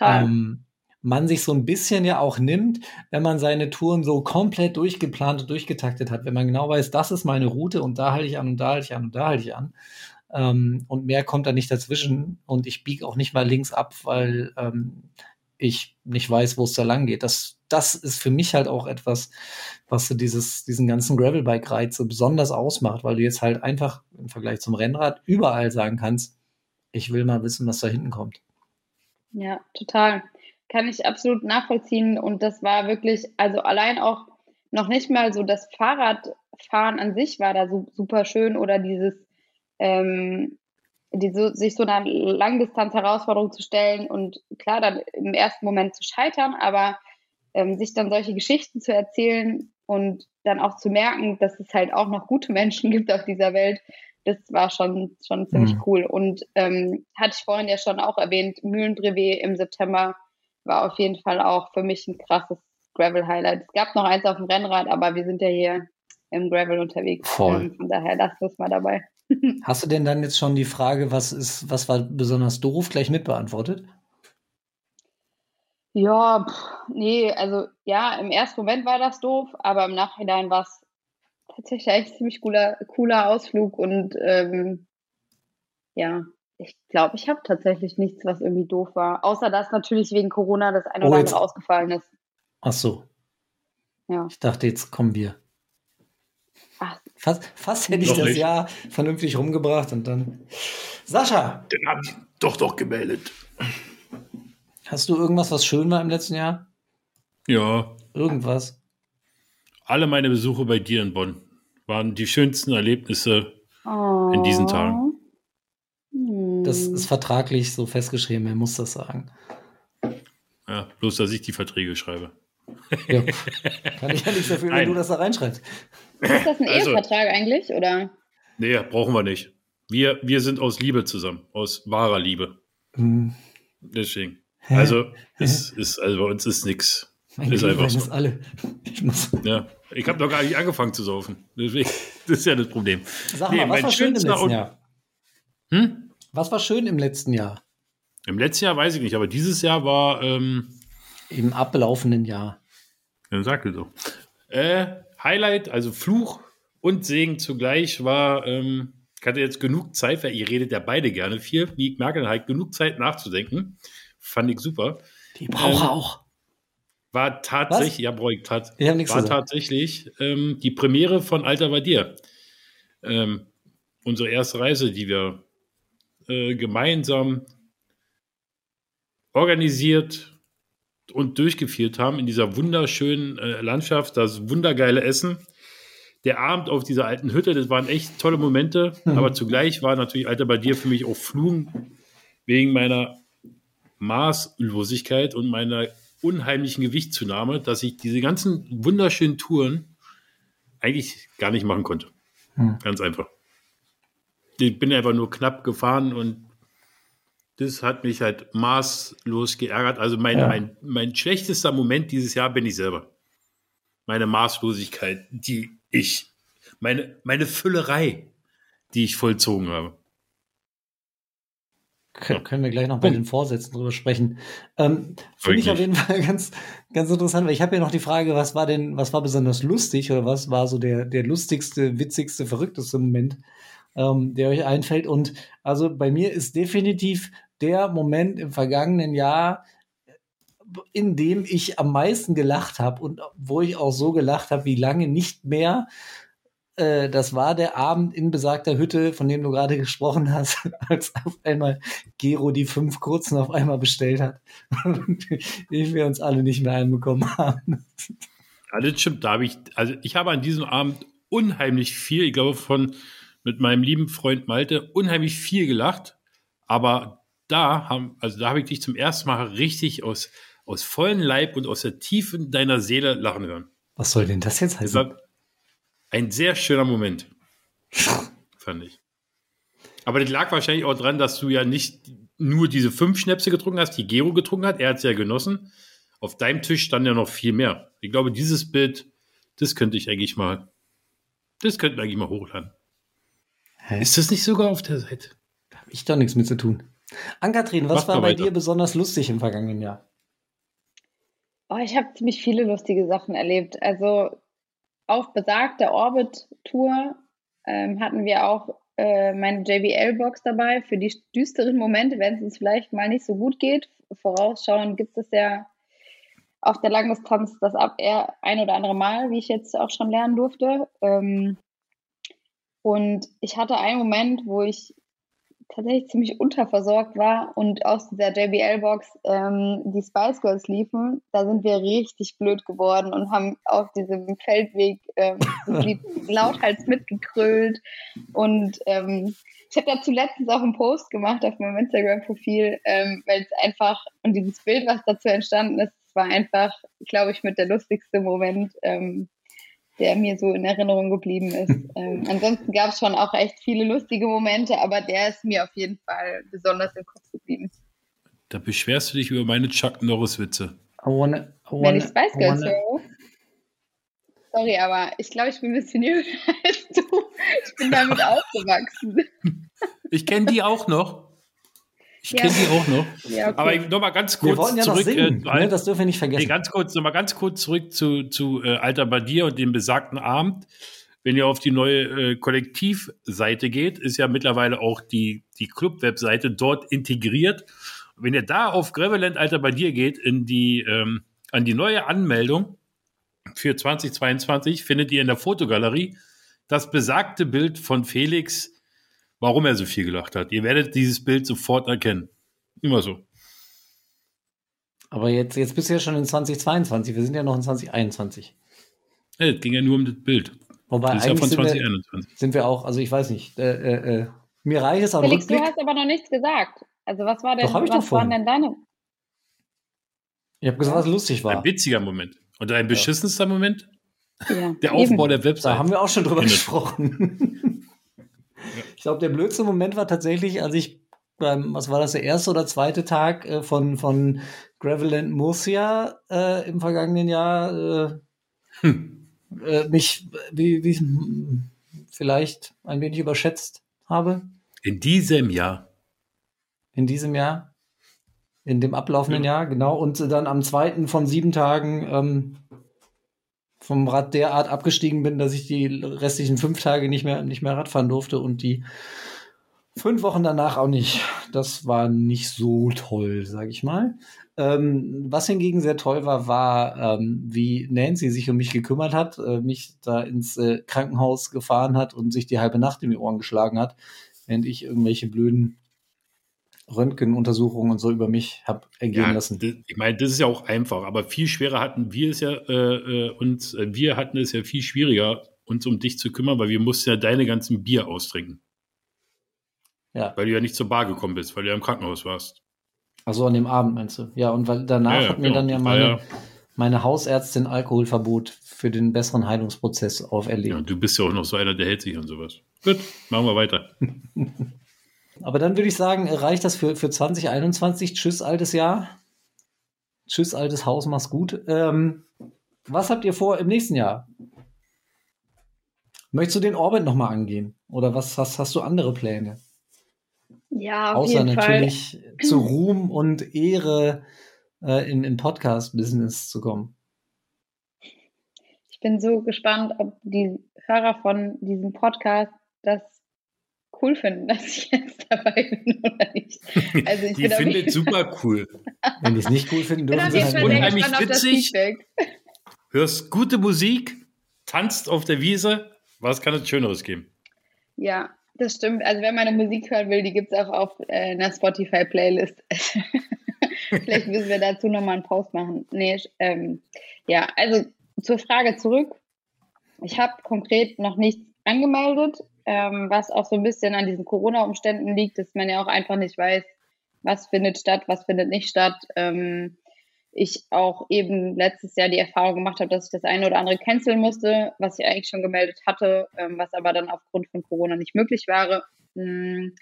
Ähm, man sich so ein bisschen ja auch nimmt, wenn man seine Touren so komplett durchgeplant und durchgetaktet hat. Wenn man genau weiß, das ist meine Route und da halte ich an und da halte ich an und da halte ich an. Ähm, und mehr kommt da nicht dazwischen und ich biege auch nicht mal links ab, weil ähm, ich nicht weiß, wo es da lang geht. Das, das ist für mich halt auch etwas, was so dieses, diesen ganzen Gravelbike-Reiz so besonders ausmacht, weil du jetzt halt einfach im Vergleich zum Rennrad überall sagen kannst, ich will mal wissen, was da hinten kommt.
Ja, total kann ich absolut nachvollziehen. Und das war wirklich, also allein auch noch nicht mal so das Fahrradfahren an sich war da so, super schön oder dieses, ähm, diese, sich so einer Langdistanz-Herausforderung zu stellen und klar, dann im ersten Moment zu scheitern, aber ähm, sich dann solche Geschichten zu erzählen und dann auch zu merken, dass es halt auch noch gute Menschen gibt auf dieser Welt, das war schon, schon ziemlich mhm. cool. Und ähm, hatte ich vorhin ja schon auch erwähnt, Mühlenbrevet im September war auf jeden Fall auch für mich ein krasses Gravel-Highlight. Es gab noch eins auf dem Rennrad, aber wir sind ja hier im Gravel unterwegs.
Voll. Ähm,
von daher lasst uns mal dabei.
Hast du denn dann jetzt schon die Frage, was ist, was war besonders doof, gleich mitbeantwortet?
Ja, pff, nee, also ja, im ersten Moment war das doof, aber im Nachhinein war es tatsächlich ein ziemlich cooler, cooler Ausflug und ähm, ja, ich glaube, ich habe tatsächlich nichts, was irgendwie doof war. Außer dass natürlich wegen Corona das eine oh, oder andere ausgefallen ist.
Ach so. Ja. Ich dachte, jetzt kommen wir. Ach. Fast, fast hätte ich das nicht. Jahr vernünftig rumgebracht und dann. Sascha!
Den hab ich doch doch gemeldet.
Hast du irgendwas, was schön war im letzten Jahr?
Ja.
Irgendwas?
Alle meine Besuche bei dir in Bonn waren die schönsten Erlebnisse oh. in diesen Tagen.
Das ist vertraglich so festgeschrieben, er muss das sagen.
Ja, bloß, dass ich die Verträge schreibe.
Ja, kann ich ja nichts dafür, wenn Nein. du das da reinschreibst.
Ist das ein also, Ehevertrag eigentlich, oder?
Nee, brauchen wir nicht. Wir, wir sind aus Liebe zusammen, aus wahrer Liebe. Hm. Deswegen. Hä? Also, ist, ist, also bei uns ist nichts.
Ist einfach so. alle. Ich muss.
Ja, ich habe noch gar nicht angefangen zu saufen. Deswegen, das ist ja das Problem.
Sag mal, nee, was war schön im letzten Jahr? Hm? Was war schön im letzten Jahr?
Im letzten Jahr weiß ich nicht, aber dieses Jahr war. Ähm,
Im ablaufenden Jahr.
Dann sag so. Äh, Highlight, also Fluch und Segen zugleich war, ähm, Ich hatte jetzt genug Zeit, weil ihr redet ja beide gerne viel. Wie ich merke, halt genug Zeit nachzudenken. Fand ich super.
Die brauche
Ähm,
auch.
War tatsächlich, ja, ich tat, war
gesagt.
tatsächlich ähm, die Premiere von Alter bei dir. Ähm, unsere erste Reise, die wir äh, gemeinsam organisiert und durchgeführt haben in dieser wunderschönen äh, Landschaft, das wundergeile Essen. Der Abend auf dieser alten Hütte, das waren echt tolle Momente,
Mhm.
aber zugleich war natürlich Alter bei dir für mich auch Fluchen wegen meiner Maßlosigkeit und meiner unheimlichen Gewichtszunahme, dass ich diese ganzen wunderschönen Touren eigentlich gar nicht machen konnte.
Hm.
Ganz einfach. Ich bin einfach nur knapp gefahren und das hat mich halt maßlos geärgert. Also mein,
Ja.
mein, mein schlechtester Moment dieses Jahr bin ich selber. Meine Maßlosigkeit, die ich, meine, meine Füllerei, die ich vollzogen habe.
Kön können wir gleich noch bei den Vorsätzen drüber sprechen. Ähm, Finde ich auf jeden Fall ganz, ganz interessant, weil ich habe ja noch die Frage, was war denn, was war besonders lustig oder was war so der, der lustigste, witzigste, verrückteste Moment, ähm, der euch einfällt? Und also bei mir ist definitiv der Moment im vergangenen Jahr, in dem ich am meisten gelacht habe und wo ich auch so gelacht habe, wie lange nicht mehr. Äh, das war der Abend in besagter Hütte, von dem du gerade gesprochen hast, als auf einmal Gero die fünf kurzen auf einmal bestellt hat und wir uns alle nicht mehr einbekommen haben.
Ja, das stimmt. Da habe ich, also ich habe an diesem Abend unheimlich viel, ich glaube, von mit meinem lieben Freund Malte unheimlich viel gelacht. Aber da haben, also da habe ich dich zum ersten Mal richtig aus, aus vollen Leib und aus der Tiefe deiner Seele lachen hören.
Was soll denn das jetzt heißen?
Ein sehr schöner Moment, fand ich. Aber das lag wahrscheinlich auch dran, dass du ja nicht nur diese fünf Schnäpse getrunken hast, die Gero getrunken hat. Er hat es ja genossen. Auf deinem Tisch stand ja noch viel mehr. Ich glaube, dieses Bild, das könnte ich eigentlich mal, das könnten wir eigentlich mal hochladen.
Hä?
Ist das nicht sogar auf der Seite?
Hab ich doch nichts mit zu tun. Ankatrin, was
Mach
war bei
weiter.
dir besonders lustig im vergangenen Jahr?
Oh, ich habe ziemlich viele lustige Sachen erlebt. Also auf besagter Orbit-Tour ähm, hatten wir auch äh, meine JBL-Box dabei für die düsteren Momente, wenn es uns vielleicht mal nicht so gut geht. Vorausschauend gibt es ja auf der Langdistanz das ab eher ein oder andere Mal, wie ich jetzt auch schon lernen durfte. Ähm, und ich hatte einen Moment, wo ich tatsächlich ziemlich unterversorgt war und aus dieser JBL-Box ähm, die Spice Girls liefen, da sind wir richtig blöd geworden und haben auf diesem Feldweg ähm, lauthals mitgekrölt. Und ähm, ich habe dazu letztens auch einen Post gemacht auf meinem Instagram-Profil, ähm, weil es einfach, und dieses Bild, was dazu entstanden ist, war einfach, glaube ich, mit der lustigste Moment, ähm, der mir so in Erinnerung geblieben ist. ähm, ansonsten gab es schon auch echt viele lustige Momente, aber der ist mir auf jeden Fall besonders im Kopf geblieben.
Da beschwerst du dich über meine Chuck Norris-Witze.
I wanna, I
Wenn ich Spice Girls höre. Sorry, aber ich glaube, ich bin ein bisschen jünger als du. Ich bin damit aufgewachsen.
Ich kenne die auch noch. Ich
Ja.
kenne die auch noch.
Ja, okay.
Aber ich- noch mal ganz
Wir
kurz
ja noch
zurück.
singen,
äh,
ne? das dürfen wir nicht
Nee,
vergessen.
ganz kurz, noch mal ganz kurz zurück zu, zu äh, Alter Badir und dem besagten Abend. Wenn ihr auf die neue äh, Kollektivseite geht, ist ja mittlerweile auch die, die Club-Webseite dort integriert. Wenn ihr da auf Graveland Alter Badir geht, in die, ähm, an die neue Anmeldung für 2022, findet ihr in der Fotogalerie das besagte Bild von Felix, warum er so viel gelacht hat. Ihr werdet dieses Bild sofort erkennen. Immer so.
Aber jetzt, jetzt bist du ja schon in 2022, wir sind ja noch in 2021.
Ja, Es ging ja nur um das Bild.
Wobei
Das ist ja von
sind wir,
2021.
sind wir auch, also ich weiß nicht, äh, äh, äh, mir reicht es am
Felix, du hast aber noch nichts gesagt. Also was war denn,
Doch, ich doch
was waren
vorhin.
denn deine?
Ich habe gesagt, was lustig war.
Ein witziger Moment. Und ein beschissenster Moment?
Ja,
Der
eben.
Aufbau der
Da
Website.
haben wir auch schon drüber
Ende.
gesprochen. Ich glaube, der blödste Moment war tatsächlich, als ich beim, was war das, der erste oder zweite Tag äh, von, von Graveland Murcia äh, im vergangenen Jahr äh,
Hm.
äh, mich wie, wie, hm, vielleicht ein wenig überschätzt habe
In diesem Jahr.
in diesem Jahr. In dem ablaufenden Jahr, genau. Und dann am zweiten von sieben Tagen ähm, vom Rad derart abgestiegen bin, dass ich die restlichen fünf Tage nicht mehr, nicht mehr Radfahren durfte und die fünf Wochen danach auch nicht. Das war nicht so toll, sag ich mal. Ähm, was hingegen sehr toll war, war, ähm, wie Nancy sich um mich gekümmert hat, äh, mich da ins äh, Krankenhaus gefahren hat und sich die halbe Nacht in die Ohren geschlagen hat, während ich irgendwelche blöden Röntgenuntersuchungen und so über mich habe ergehen ja, lassen.
Das, ich meine, das ist ja auch einfach, aber viel schwerer hatten wir es ja, äh, äh uns, äh, wir hatten es ja viel schwieriger, uns um dich zu kümmern, weil wir mussten ja deine ganzen Bier austrinken. Ja. Weil du ja nicht zur Bar gekommen bist, weil du ja im Krankenhaus warst.
Also an dem Abend meinst du? Ja, und weil danach ja, ja, hat mir genau. dann ja meine, meine Hausärztin Alkoholverbot für den besseren Heilungsprozess auferlegt. Ja,
du bist ja auch noch so einer, der hält sich und sowas. Gut, machen wir weiter.
Aber dann würde ich sagen, reicht das für, für 2021. Tschüss, altes Jahr. Tschüss, altes Haus, mach's gut. Ähm, was habt ihr vor im nächsten Jahr? Möchtest du den Orbit nochmal angehen? Oder was hast, hast du andere Pläne?
Ja,
auf Außer jeden natürlich Fall. zu Ruhm und Ehre äh, in, in Podcast-Business zu kommen.
Ich bin so gespannt, ob die Hörer von diesem Podcast das cool finden, dass ich jetzt dabei bin oder nicht.
Also ich die findet super cool.
Wenn die es nicht cool finden, dürfen
sie es unheimlich witzig. Hörst gute Musik, tanzt auf der Wiese. Was kann es Schöneres geben?
Ja, das stimmt. Also wer meine Musik hören will, die gibt es auch auf äh, einer Spotify-Playlist. Vielleicht müssen wir dazu nochmal einen Post machen. Nee, ähm, ja, also zur Frage zurück. Ich habe konkret noch nichts angemeldet, ähm, was auch so ein bisschen an diesen Corona-Umständen liegt, dass man ja auch einfach nicht weiß, was findet statt, was findet nicht statt. Ähm, ich auch eben letztes Jahr die Erfahrung gemacht habe, dass ich das eine oder andere canceln musste, was ich eigentlich schon gemeldet hatte, ähm, was aber dann aufgrund von Corona nicht möglich wäre. Mhm.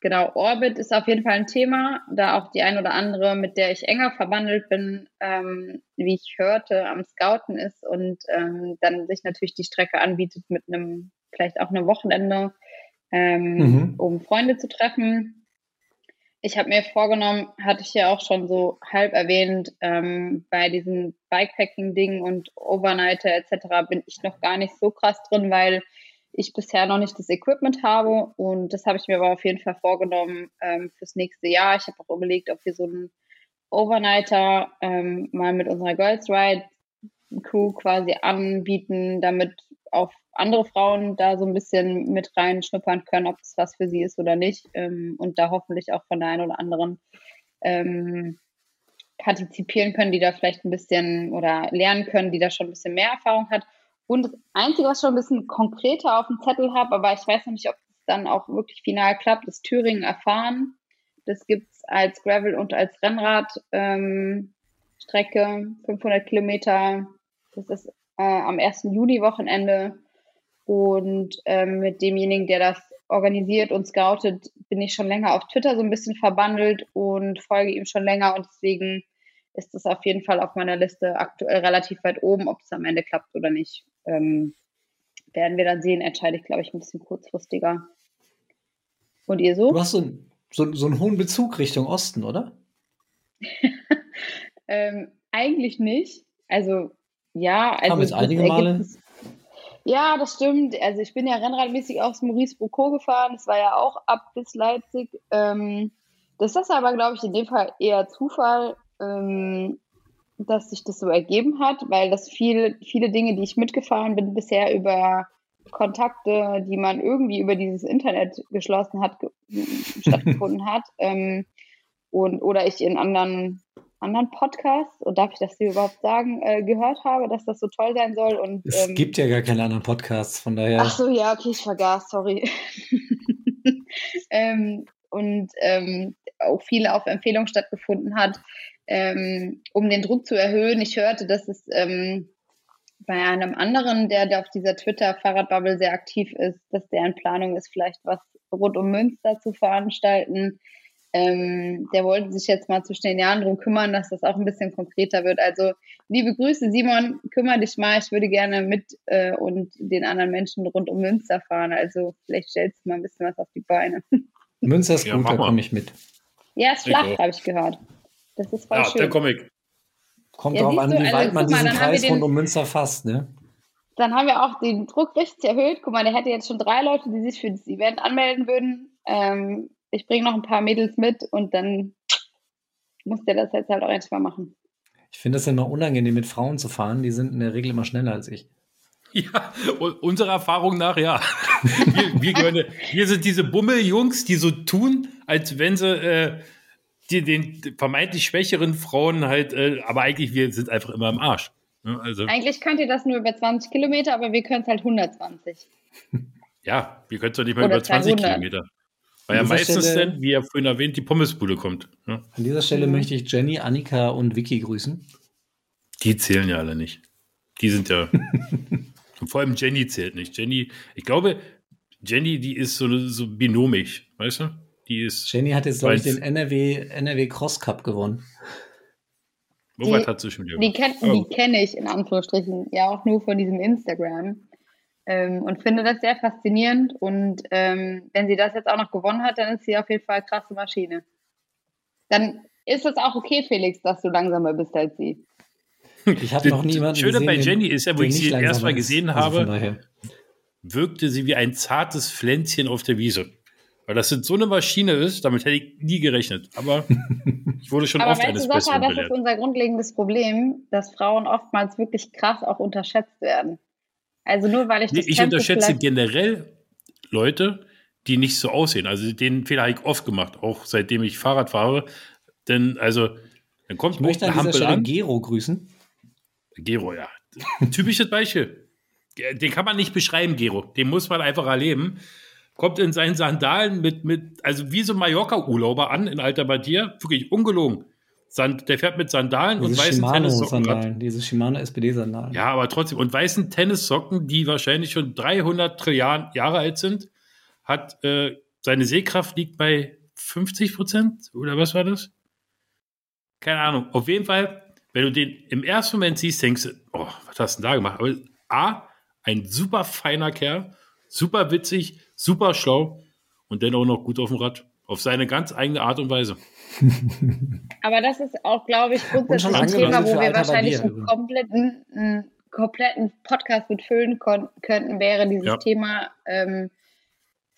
Genau, Orbit ist auf jeden Fall ein Thema, da auch die ein oder andere, mit der ich enger verwandelt bin, ähm, wie ich hörte, am Scouten ist und ähm, dann sich natürlich die Strecke anbietet mit einem, vielleicht auch einem Wochenende, ähm, mhm. um Freunde zu treffen ich habe mir vorgenommen, hatte ich ja auch schon so halb erwähnt, ähm, bei diesen Bikepacking-Dingen und Overnighter etc. bin ich noch gar nicht so krass drin, weil ich bisher noch nicht das Equipment habe und das habe ich mir aber auf jeden Fall vorgenommen ähm, fürs nächste Jahr. Ich habe auch überlegt, ob wir so einen Overnighter ähm, mal mit unserer Girls Ride Crew quasi anbieten, damit auch andere Frauen da so ein bisschen mit reinschnuppern können, ob es was für sie ist oder nicht. Ähm, und da hoffentlich auch von der einen oder anderen ähm, partizipieren können, die da vielleicht ein bisschen oder lernen können, die da schon ein bisschen mehr Erfahrung hat. Und das Einzige, was ich schon ein bisschen konkreter auf dem Zettel habe, aber ich weiß noch nicht, ob es dann auch wirklich final klappt, ist Thüringen erfahren. Das gibt es als Gravel und als Rennradstrecke, ähm, 500 Kilometer. Das ist äh, am 1. Juni-Wochenende. Und ähm, mit demjenigen, der das organisiert und scoutet, bin ich schon länger auf Twitter so ein bisschen verbandelt und folge ihm schon länger. Und deswegen ist es auf jeden Fall auf meiner Liste aktuell relativ weit oben. Ob es am Ende klappt oder nicht, ähm, werden wir dann sehen. Entscheide ich, glaube ich, ein bisschen kurzfristiger. Und ihr so?
Du hast so, so, so einen hohen Bezug Richtung Osten, oder?
ähm, eigentlich nicht. Also ja, also.
Haben jetzt einige Male.
Ja, das stimmt. Also ich bin ja rennradmäßig aufs Maurice Bocaux gefahren. Das war ja auch ab bis Leipzig. Ähm, das ist aber, glaube ich, in dem Fall eher Zufall, ähm, dass sich das so ergeben hat, weil das viel, viele Dinge, die ich mitgefahren bin, bisher über Kontakte, die man irgendwie über dieses Internet geschlossen hat, ge stattgefunden hat. Ähm, und, oder ich in anderen anderen Podcasts, und darf ich das hier überhaupt sagen, äh, gehört habe, dass das so toll sein soll. Und,
es ähm, gibt ja gar keine anderen Podcasts, von daher.
Ach so, ja, okay, ich vergaß, sorry. ähm, und ähm, auch viele auf Empfehlung stattgefunden hat, ähm, um den Druck zu erhöhen. Ich hörte, dass es ähm, bei einem anderen, der, der auf dieser Twitter-Fahrradbubble sehr aktiv ist, dass der in Planung ist, vielleicht was rund um Münster zu veranstalten ähm, der wollte sich jetzt mal zwischen den Jahren darum kümmern, dass das auch ein bisschen konkreter wird. Also liebe Grüße, Simon, kümmere dich mal. Ich würde gerne mit äh, und den anderen Menschen rund um Münster fahren. Also vielleicht stellst du mal ein bisschen was auf die Beine.
Münster ist ja, gut, da komme ich mit.
Ja, ist flach, habe ich gehört. Das ist voll ja, schön.
der Comic.
Kommt ja, darauf an, wie also, weit man diesen Kreis rund um Münster fasst, ne?
dann haben wir auch den Druck richtig erhöht. Guck mal, der hätte jetzt schon drei Leute, die sich für das Event anmelden würden. Ähm, ich bringe noch ein paar Mädels mit und dann muss der das jetzt halt auch endlich mal machen.
Ich finde es immer unangenehm, mit Frauen zu fahren. Die sind in der Regel immer schneller als ich.
Ja, unserer Erfahrung nach, ja. Wir, wir, gehören, wir sind diese Bummeljungs, die so tun, als wenn sie äh, die, den vermeintlich schwächeren Frauen halt, äh, aber eigentlich wir sind einfach immer im Arsch.
Ne? Also, eigentlich könnt ihr das nur über 20 Kilometer, aber wir können es halt 120.
Ja, wir können es doch nicht mal Oder über 20 200. Kilometer. Weil ja meistens Stelle, dann, wie ja vorhin erwähnt, die Pommesbude kommt. Ja.
Ne? An dieser Stelle möchte ich Jenny, Annika und Vicky grüßen.
Die zählen ja alle nicht. Die sind ja. vor allem Jenny zählt nicht. Jenny, ich glaube, Jenny, die ist so, so binomisch, weißt du? Die ist.
Jenny hat jetzt, glaube ich, den NRW, NRW Cross Cup gewonnen.
Wo hat sie schon
wieder Die, kenn, oh. die kenne ich in Anführungsstrichen ja auch nur von diesem Instagram. Ähm, und finde das sehr faszinierend. Und ähm, wenn sie das jetzt auch noch gewonnen hat, dann ist sie auf jeden Fall eine krasse Maschine. Dann ist es auch okay, Felix, dass du langsamer bist als sie.
Ich habe noch niemanden
Schöne bei Jenny ist ja, wo ich sie erstmal gesehen also habe, wirkte sie wie ein zartes Pflänzchen auf der Wiese. Weil das so eine Maschine ist, damit hätte ich nie gerechnet. Aber ich wurde schon Aber oft eines
du, Sascha, das ist unser grundlegendes Problem, dass Frauen oftmals wirklich krass auch unterschätzt werden. Also nur weil ich
das nee, Ich unterschätze generell Leute, die nicht so aussehen. Also den Fehler habe ich oft gemacht, auch seitdem ich Fahrrad fahre. Denn also dann kommt
ich möchte an dieser Stelle an. Gero grüßen.
Gero, ja. Typisches Beispiel. Den kann man nicht beschreiben, Gero. Den muss man einfach erleben. Kommt in seinen Sandalen mit, mit also wie so ein Mallorca-Urlauber an in Alter Badier. Wirklich ungelogen. Sand, der fährt mit Sandalen Diese und weißen Shimano Tennissocken.
Sandalen, diese Shimano SPD-Sandalen.
Ja, aber trotzdem. Und weißen Tennissocken, die wahrscheinlich schon 300 Trilliarden Jahre alt sind, hat äh, seine Sehkraft liegt bei 50 Prozent oder was war das? Keine Ahnung. Auf jeden Fall, wenn du den im ersten Moment siehst, denkst du, oh, was hast du denn da gemacht? Aber A, ein super feiner Kerl, super witzig, super schlau und dennoch noch gut auf dem Rad. Auf seine ganz eigene Art und Weise.
Aber das ist auch, glaube ich, grundsätzlich ein Thema, wo wir wahrscheinlich einen kompletten, einen kompletten Podcast mitfüllen könnten, wäre dieses ja. Thema ähm,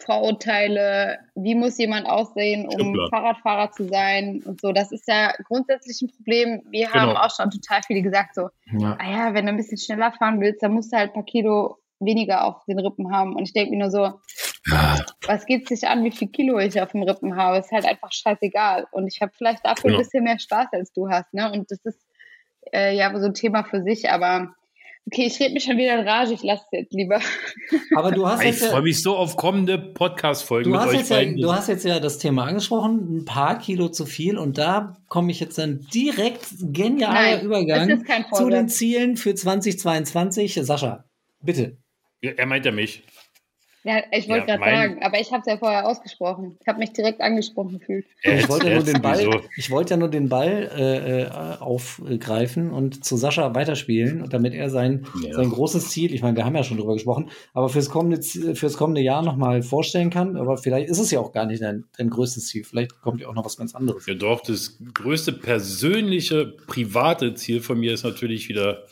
Vorurteile, wie muss jemand aussehen, um Stimmt, Fahrradfahrer zu sein und so. Das ist ja grundsätzlich ein Problem. Wir genau. haben auch schon total viele gesagt, so, ja. ah ja, wenn du ein bisschen schneller fahren willst, dann musst du halt ein paar Kilo weniger auf den Rippen haben. Und ich denke mir nur so, ja. was geht sich an, wie viel Kilo ich auf dem Rippen habe? Ist halt einfach scheißegal. Und ich habe vielleicht dafür genau. ein bisschen mehr Spaß als du hast. Ne? Und das ist äh, ja so ein Thema für sich, aber Okay, ich rede mich schon wieder in Rage, ich lasse es jetzt lieber.
Aber du hast
ich freue mich so auf kommende Podcast-Folgen
mit euch beiden. Ja, du hast jetzt ja das Thema angesprochen, ein paar Kilo zu viel und da komme ich jetzt dann direkt genialer Nein, Übergang zu den Zielen für 2022. Sascha, bitte.
Ja, er meint ja mich.
Ja, ich wollte ja, gerade sagen, aber ich habe es ja vorher ausgesprochen. Ich habe mich direkt angesprochen gefühlt.
Ich wollte, ja nur den Ball, ich wollte ja nur den Ball äh, äh, aufgreifen und zu Sascha weiterspielen, damit er sein, ja. sein großes Ziel, ich meine, wir haben ja schon drüber gesprochen, aber fürs kommende, fürs kommende Jahr nochmal vorstellen kann. Aber vielleicht ist es ja auch gar nicht dein, dein größtes Ziel. Vielleicht kommt ja auch noch was ganz anderes.
Ja, doch, das größte persönliche, private Ziel von mir ist natürlich wieder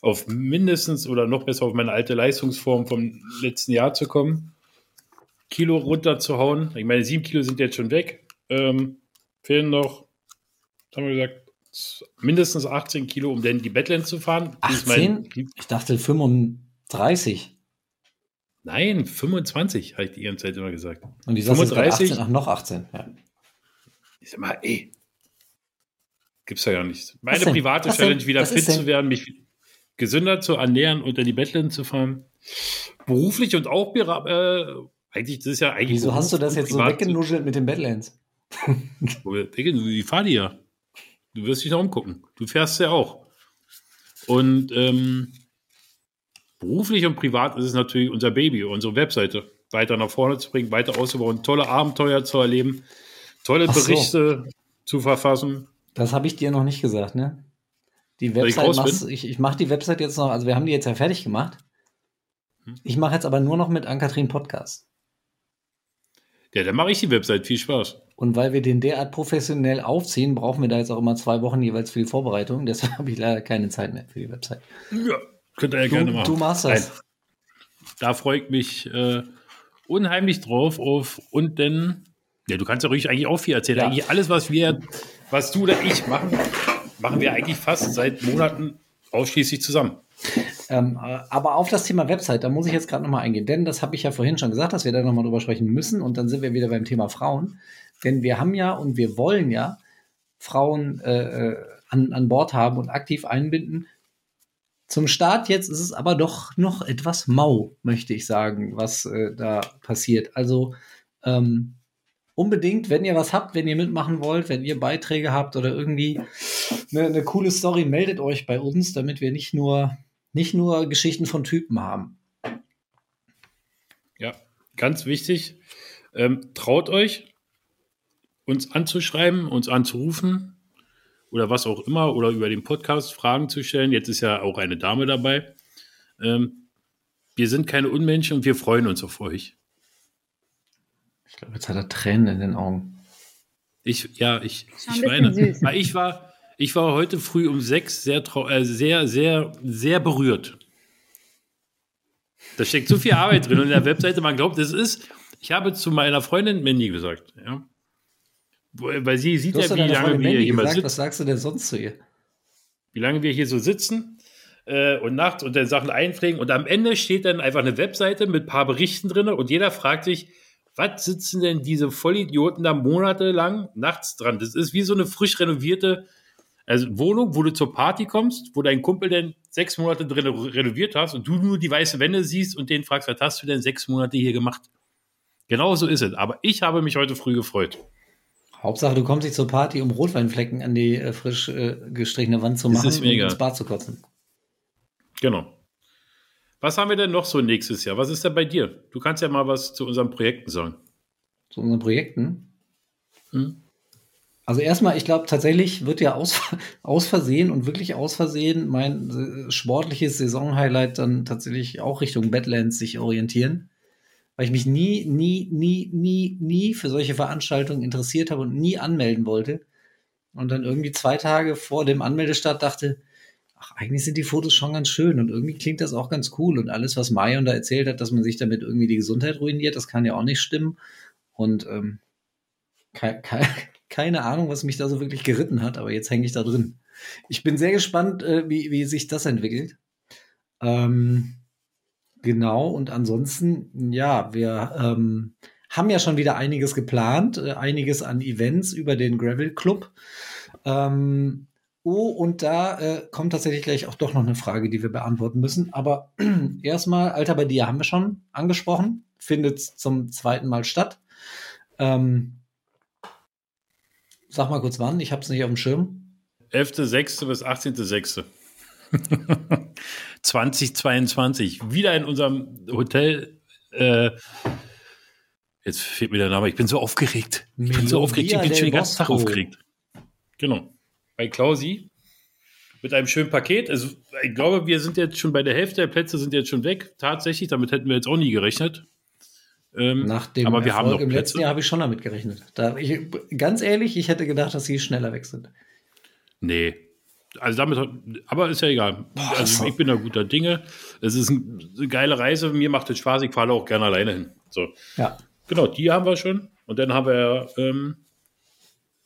auf mindestens oder noch besser auf meine alte Leistungsform vom letzten Jahr zu kommen. Kilo runterzuhauen. Ich meine, sieben Kilo sind jetzt schon weg. Ähm, fehlen noch, haben wir gesagt, mindestens 18 Kilo, um denn die Badlands zu fahren.
18? ich dachte 35.
Nein, 25, habe ich die ganze Zeit immer gesagt.
Und die 35? 18, ach, noch 18, ja.
Ich sag mal, ey, gibt's ja gar nicht. Meine private Challenge, wieder fit zu werden, mich gesünder zu ernähren und in die Bettläden zu fahren. Beruflich und auch äh, eigentlich, das ist ja eigentlich.
Wieso hast du das jetzt so weggenuschelt mit den Badlands?
Wie fahr die ja? Du wirst dich noch umgucken. Du fährst ja auch. Und ähm, beruflich und privat ist es natürlich unser Baby, unsere Webseite weiter nach vorne zu bringen, weiter auszubauen, tolle Abenteuer zu erleben, tolle Berichte so. zu verfassen.
Das habe ich dir noch nicht gesagt, ne? Die Website machst, ich, ich mache die Website jetzt noch, also wir haben die jetzt ja fertig gemacht. Hm. Ich mache jetzt aber nur noch mit Ankatrin Podcast.
Ja, dann mache ich die Website. Viel Spaß.
Und weil wir den derart professionell aufziehen, brauchen wir da jetzt auch immer zwei Wochen jeweils für die Vorbereitung. Deshalb habe ich leider keine Zeit mehr für die Website.
Ja, Könnt ihr ja
Du,
gerne machen.
du machst das.
Nein. Da freue ich mich äh, unheimlich drauf auf und denn, ja, du kannst ja ruhig eigentlich auch viel erzählen.
Ja.
Eigentlich alles, was wir, was du oder ich machen, machen wir eigentlich fast seit Monaten ausschließlich zusammen.
Ähm, äh, aber auf das Thema Website, da muss ich jetzt gerade nochmal eingehen, denn das habe ich ja vorhin schon gesagt, dass wir da nochmal drüber sprechen müssen und dann sind wir wieder beim Thema Frauen. Denn wir haben ja und wir wollen ja Frauen äh, äh, an, an Bord haben und aktiv einbinden. Zum Start jetzt ist es aber doch noch etwas mau, möchte ich sagen, was äh, da passiert. Also ähm, unbedingt, wenn ihr was habt, wenn ihr mitmachen wollt, wenn ihr Beiträge habt oder irgendwie eine, eine coole Story, meldet euch bei uns, damit wir nicht nur, nicht nur Geschichten von Typen haben.
Ja, ganz wichtig. Ähm, traut euch, uns anzuschreiben, uns anzurufen oder was auch immer oder über den Podcast Fragen zu stellen. Jetzt ist ja auch eine Dame dabei. Ähm, wir sind keine Unmenschen und wir freuen uns auf euch.
Ich glaube, jetzt hat er Tränen in den Augen.
Ich, ja, ich, ich weine.
süß.
Weil ich war, ich war heute früh um sechs sehr, trau äh, sehr, sehr, sehr berührt. Da steckt so viel Arbeit drin und in der Webseite, man glaubt, es ist. Ich habe zu meiner Freundin Mandy gesagt, ja. Weil sie sieht ja, wie lange wir hier mal
gesagt,
sitzen
was sagst du denn sonst zu ihr?
wie lange wir hier so sitzen äh, und nachts und dann Sachen einpflegen. Und am Ende steht dann einfach eine Webseite mit ein paar Berichten drin und jeder fragt sich, was sitzen denn diese Vollidioten da monatelang nachts dran? Das ist wie so eine frisch renovierte also Wohnung, wo du zur Party kommst, wo dein Kumpel denn sechs Monate drin renoviert hast und du nur die weißen Wände siehst und den fragst, was hast du denn sechs Monate hier gemacht? Genau so ist es. Aber ich habe mich heute früh gefreut.
Hauptsache, du kommst nicht zur Party, um Rotweinflecken an die äh, frisch äh, gestrichene Wand zu machen und ins Bad zu kotzen.
Genau. Was haben wir denn noch so nächstes Jahr? Was ist denn bei dir? Du kannst ja mal was zu unseren Projekten sagen.
Zu unseren Projekten.
Hm?
Also erstmal, ich glaube tatsächlich wird ja aus, aus Versehen und wirklich aus Versehen mein äh, sportliches Saisonhighlight dann tatsächlich auch Richtung Badlands sich orientieren. Weil ich mich nie, nie, nie, nie, nie für solche Veranstaltungen interessiert habe und nie anmelden wollte. Und dann irgendwie zwei Tage vor dem Anmeldestart dachte, ach, eigentlich sind die Fotos schon ganz schön und irgendwie klingt das auch ganz cool. Und alles, was Marion da erzählt hat, dass man sich damit irgendwie die Gesundheit ruiniert, das kann ja auch nicht stimmen. Und ähm, ke ke keine Ahnung, was mich da so wirklich geritten hat, aber jetzt hänge ich da drin. Ich bin sehr gespannt, äh, wie, wie sich das entwickelt. Ähm, genau, und ansonsten, ja, wir ähm, haben ja schon wieder einiges geplant, äh, einiges an Events über den Gravel Club. Ähm, oh, und da äh, kommt tatsächlich gleich auch doch noch eine Frage, die wir beantworten müssen. Aber erstmal, Alter, bei dir haben wir schon angesprochen, findet zum zweiten Mal statt. Ähm, sag mal kurz wann, ich habe es nicht auf dem Schirm.
11.06. bis 18.06. 2022. Wieder in unserem Hotel. Äh, jetzt fehlt mir der Name. Ich bin so aufgeregt. Ich bin so aufgeregt. Ich bin schon den ganzen Tag aufgeregt. Genau. Bei Klausi. Mit einem schönen Paket. Also, ich glaube, wir sind jetzt schon bei der Hälfte der Plätze sind jetzt schon weg. Tatsächlich. Damit hätten wir jetzt auch nie gerechnet. Ähm,
Nach dem
aber wir
Erfolg
haben noch
im letzten Jahr habe ich schon damit gerechnet. Da, ich, ganz ehrlich, ich hätte gedacht, dass sie schneller weg sind.
Nee. Also damit, aber ist ja egal. also
so.
ich bin da guter Dinge. Es ist ein- eine geile Reise. Mir macht es Spaß. Ich fahre auch gerne alleine hin. So.
Ja.
Genau, die haben wir schon. Und dann haben wir ähm,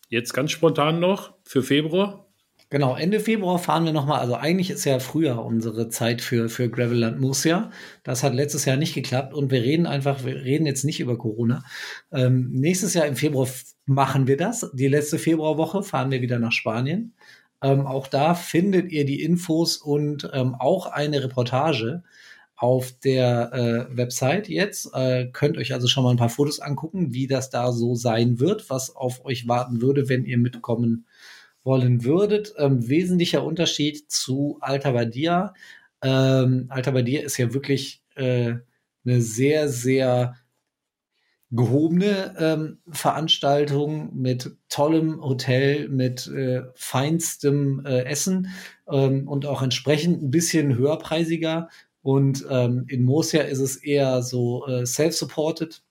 jetzt ganz spontan noch für Februar.
Genau, Ende Februar fahren wir nochmal. Also eigentlich ist ja früher unsere Zeit für, für Gravelland Murcia. Das hat letztes Jahr nicht geklappt und wir reden einfach, wir reden jetzt nicht über Corona. Ähm, nächstes Jahr im Februar machen wir das. Die letzte Februarwoche fahren wir wieder nach Spanien. Ähm, auch da findet ihr die Infos und ähm, auch eine Reportage auf der äh, Website jetzt. Äh, könnt euch also schon mal ein paar Fotos angucken, wie das da so sein wird, was auf euch warten würde, wenn ihr mitkommen wollen würdet. Ähm, wesentlicher Unterschied zu Alta Badia. Ähm, Alta Badia ist ja wirklich äh, eine sehr, sehr gehobene ähm, Veranstaltung mit tollem Hotel, mit äh, feinstem äh, Essen ähm, und auch entsprechend ein bisschen höherpreisiger. Und ähm, in Murcia ist es eher so äh, self-supported,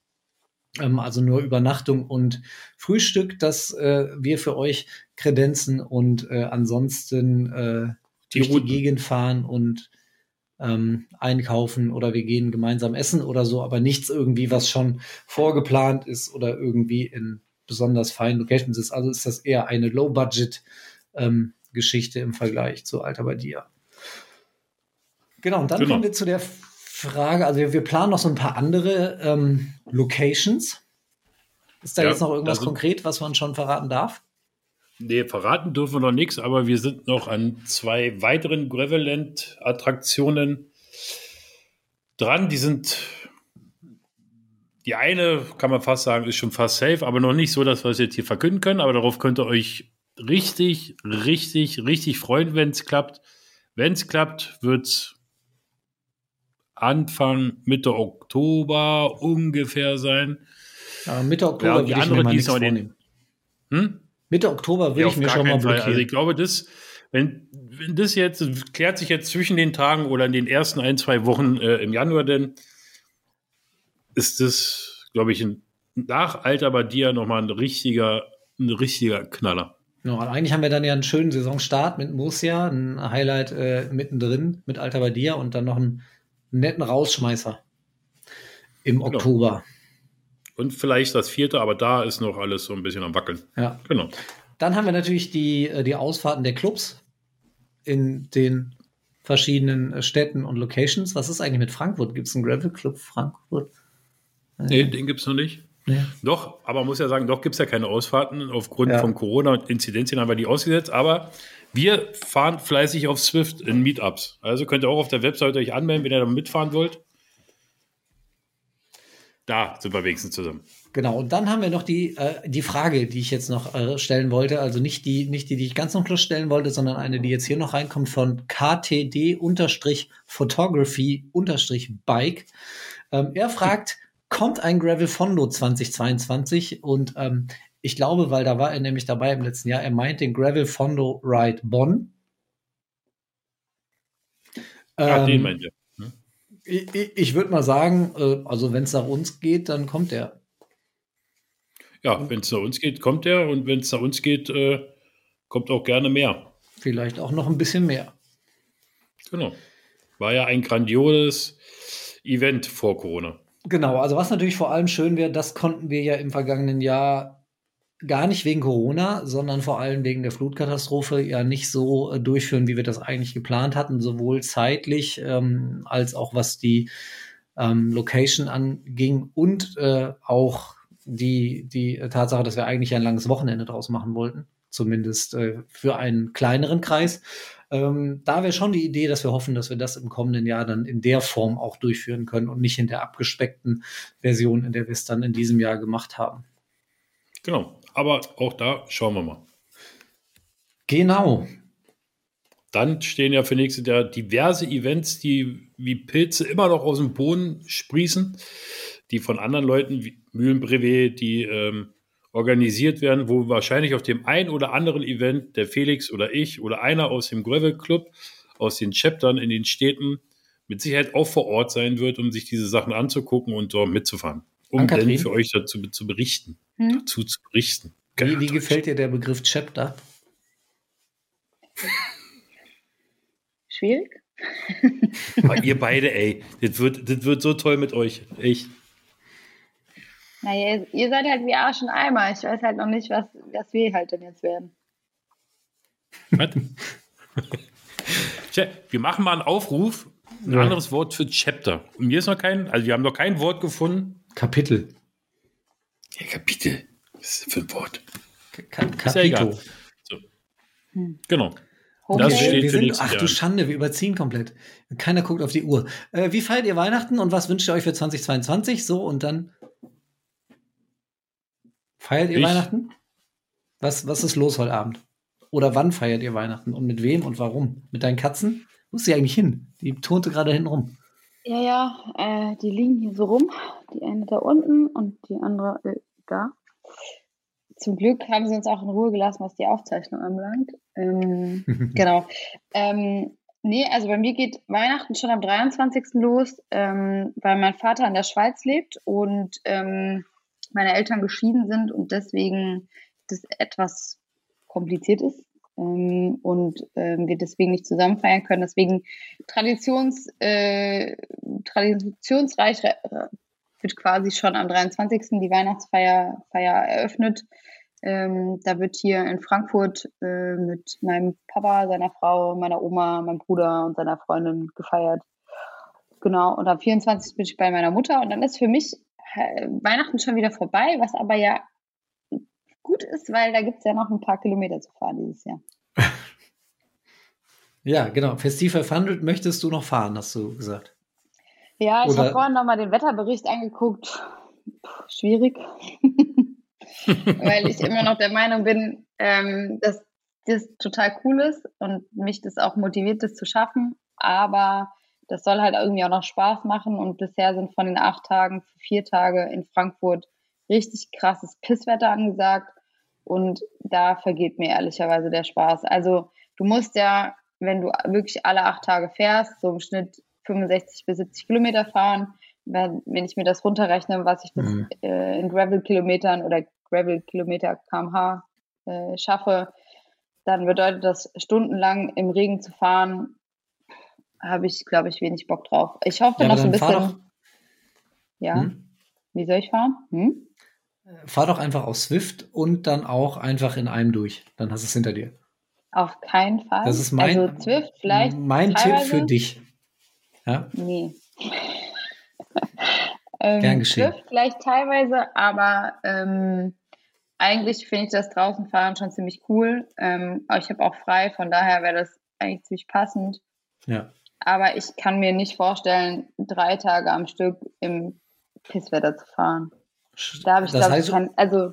ähm, also nur Übernachtung und Frühstück, das äh, wir für euch kredenzen und äh, ansonsten äh,
Die
durch die. Gegend fahren und ähm, einkaufen oder wir gehen gemeinsam essen oder so, aber nichts irgendwie, was schon vorgeplant ist oder irgendwie in besonders feinen Locations ist. Also ist das eher eine Low-Budget-Geschichte ähm, im Vergleich zu Alter bei dir. Genau, und dann genau. kommen wir zu der Frage, also wir, wir, planen noch so ein paar andere ähm, Locations. Ist da ja, jetzt noch irgendwas konkret, was man schon verraten darf?
Nee, verraten dürfen wir noch nichts, aber wir sind noch an zwei weiteren Graveland-Attraktionen dran. Die sind, die eine, kann man fast sagen, ist schon fast safe, aber noch nicht so, dass wir es jetzt hier verkünden können. Aber darauf könnt ihr euch richtig, richtig, richtig freuen, wenn es klappt. Wenn es klappt, wird es Anfang, Mitte Oktober ungefähr sein.
Ja, Mitte Oktober ja,
die andere, die ist noch den, hm?
Mitte Oktober will ja, ich mir schon mal blockieren. Fall.
Also ich glaube, das, wenn, wenn das jetzt, klärt sich jetzt zwischen den Tagen oder in den ersten ein, zwei Wochen äh, im Januar, denn ist das, glaube ich, ein, nach Alter bei dir nochmal ein richtiger, ein richtiger Knaller.
Ja, eigentlich haben wir dann ja einen schönen Saisonstart mit Murcia, ein Highlight äh, mittendrin mit Alter bei dir und dann noch einen netten Rausschmeißer im genau. Oktober.
Und vielleicht das vierte, aber da ist noch alles so ein bisschen am Wackeln.
Ja. Genau. Dann haben wir natürlich die, äh, die Ausfahrten der Clubs in den verschiedenen äh, Städten und Locations. Was ist eigentlich mit Frankfurt? Gibt es einen Gravel Club Frankfurt?
Nee, den gibt es noch nicht. Ja. Doch, aber man muss ja sagen, doch gibt es ja keine Ausfahrten. Aufgrund ja. von Corona und Inzidenzien haben wir die ausgesetzt. Aber wir fahren fleißig auf Swift in Meetups. Also könnt ihr auch auf der Webseite euch anmelden, wenn ihr da mitfahren wollt. Da sind wir wenigstens zusammen.
Genau, und dann haben wir noch die, äh, die Frage, die ich jetzt noch äh, stellen wollte. Also nicht die, nicht die, die ich ganz zum Schluss stellen wollte, sondern eine, die jetzt hier noch reinkommt von KTD-Photography-Bike. Ähm, er fragt, kommt ein Gravel Fondo 2022? Und ähm, ich glaube, weil da war er nämlich dabei im letzten Jahr, er meint den Gravel Fondo Ride Bonn.
Ja, ähm, den meint er.
Ich, ich würde mal sagen, äh, also wenn es nach uns geht, dann kommt er.
Ja, wenn es nach uns geht, kommt er und wenn es nach uns geht, äh, kommt auch gerne mehr.
Vielleicht auch noch ein bisschen mehr.
Genau. War ja ein grandioses Event vor Corona.
Genau, also was natürlich vor allem schön wäre, das konnten wir ja im vergangenen Jahr gar nicht wegen Corona, sondern vor allem wegen der Flutkatastrophe ja nicht so äh, durchführen, wie wir das eigentlich geplant hatten, sowohl zeitlich ähm, als auch was die ähm, Location anging und äh, auch die, die Tatsache, dass wir eigentlich ein langes Wochenende draus machen wollten, zumindest äh, für einen kleineren Kreis. Ähm, da wäre schon die Idee, dass wir hoffen, dass wir das im kommenden Jahr dann in der Form auch durchführen können und nicht in der abgespeckten Version, in der wir es dann in diesem Jahr gemacht haben.
Genau. Aber auch da schauen wir mal.
Genau.
Dann stehen ja für nächstes Jahr diverse Events, die wie Pilze immer noch aus dem Boden sprießen, die von anderen Leuten wie Mühlenbrevet, die ähm, organisiert werden, wo wahrscheinlich auf dem einen oder anderen Event der Felix oder ich oder einer aus dem Gravel Club, aus den Chaptern in den Städten mit Sicherheit auch vor Ort sein wird, um sich diese Sachen anzugucken und dort mitzufahren um dann für euch dazu zu berichten. Hm? Dazu zu berichten.
Wie, wie gefällt dir der Begriff Chapter?
Schwierig.
Aber ihr beide, ey, das wird, das wird so toll mit euch. Echt.
Naja, ihr seid halt wie Arsch und Eimer. Ich weiß halt noch nicht, was, was wir halt denn jetzt werden.
Wir machen mal einen Aufruf. Ein ja. anderes Wort für Chapter. Und mir ist noch kein, also wir haben noch kein Wort gefunden,
Kapitel.
Ja, Kapitel. Was ist das für ein Wort?
Ka Kapito.
So. Hm. Genau.
Okay. Das steht wir sind, ach du Schande, wir überziehen komplett. Keiner guckt auf die Uhr. Äh, wie feiert ihr Weihnachten und was wünscht ihr euch für 2022? So und dann feiert ihr ich? Weihnachten? Was, was ist los heute Abend? Oder wann feiert ihr Weihnachten und mit wem und warum? Mit deinen Katzen? Wo ist sie eigentlich hin? Die turnte gerade hinten rum.
Ja, ja, äh, die liegen hier so rum. Die eine da unten und die andere äh, da. Zum Glück haben sie uns auch in Ruhe gelassen, was die Aufzeichnung anbelangt. Ähm, genau. Ähm, nee, also bei mir geht Weihnachten schon am 23. los, ähm, weil mein Vater in der Schweiz lebt und ähm, meine Eltern geschieden sind und deswegen das etwas kompliziert ist. Äh, ähm, und ähm, wir deswegen nicht zusammen feiern können. Deswegen traditions, äh, traditionsreich wird quasi schon am 23. die Weihnachtsfeier Feier eröffnet. Ähm, da wird hier in Frankfurt äh, mit meinem Papa, seiner Frau, meiner Oma, meinem Bruder und seiner Freundin gefeiert. Genau, und am 24. bin ich bei meiner Mutter und dann ist für mich äh, Weihnachten schon wieder vorbei, was aber ja gut ist, weil da gibt es ja noch ein paar Kilometer zu fahren dieses Jahr.
ja, genau. Festiv 500 möchtest du noch fahren, hast du gesagt.
Ja, ich habe vorhin nochmal den Wetterbericht angeguckt. Puh, schwierig. weil ich immer noch der Meinung bin, ähm, dass das total cool ist und mich das auch motiviert, das zu schaffen. Aber das soll halt irgendwie auch noch Spaß machen. Und bisher sind von den acht Tagen für vier Tage in Frankfurt richtig krasses Pisswetter angesagt. Und da vergeht mir ehrlicherweise der Spaß. Also du musst ja, wenn du wirklich alle acht Tage fährst, so im Schnitt 65 bis 70 Kilometer fahren. Wenn, wenn ich mir das runterrechne, was ich das mhm. äh, in Gravel-Kilometern oder Gravel-Kilometer kmh äh, schaffe, dann bedeutet das stundenlang im Regen zu fahren, habe ich, glaube ich, wenig Bock drauf. Ich hoffe ja, noch so ein bisschen. Ja. Hm? Wie soll ich fahren? Hm?
Fahr doch einfach auf Swift und dann auch einfach in einem durch. Dann hast du es hinter dir.
Auf keinen Fall.
Das ist mein,
also Swift vielleicht
mein Tipp für dich. Ja?
Nee. ähm, Gern geschehen. Swift vielleicht teilweise, aber ähm, eigentlich finde ich das draußen fahren schon ziemlich cool. Ähm, aber ich habe auch frei, von daher wäre das eigentlich ziemlich passend.
Ja.
Aber ich kann mir nicht vorstellen, drei Tage am Stück im Pisswetter zu fahren. Da habe ich, glaube ich, kein, also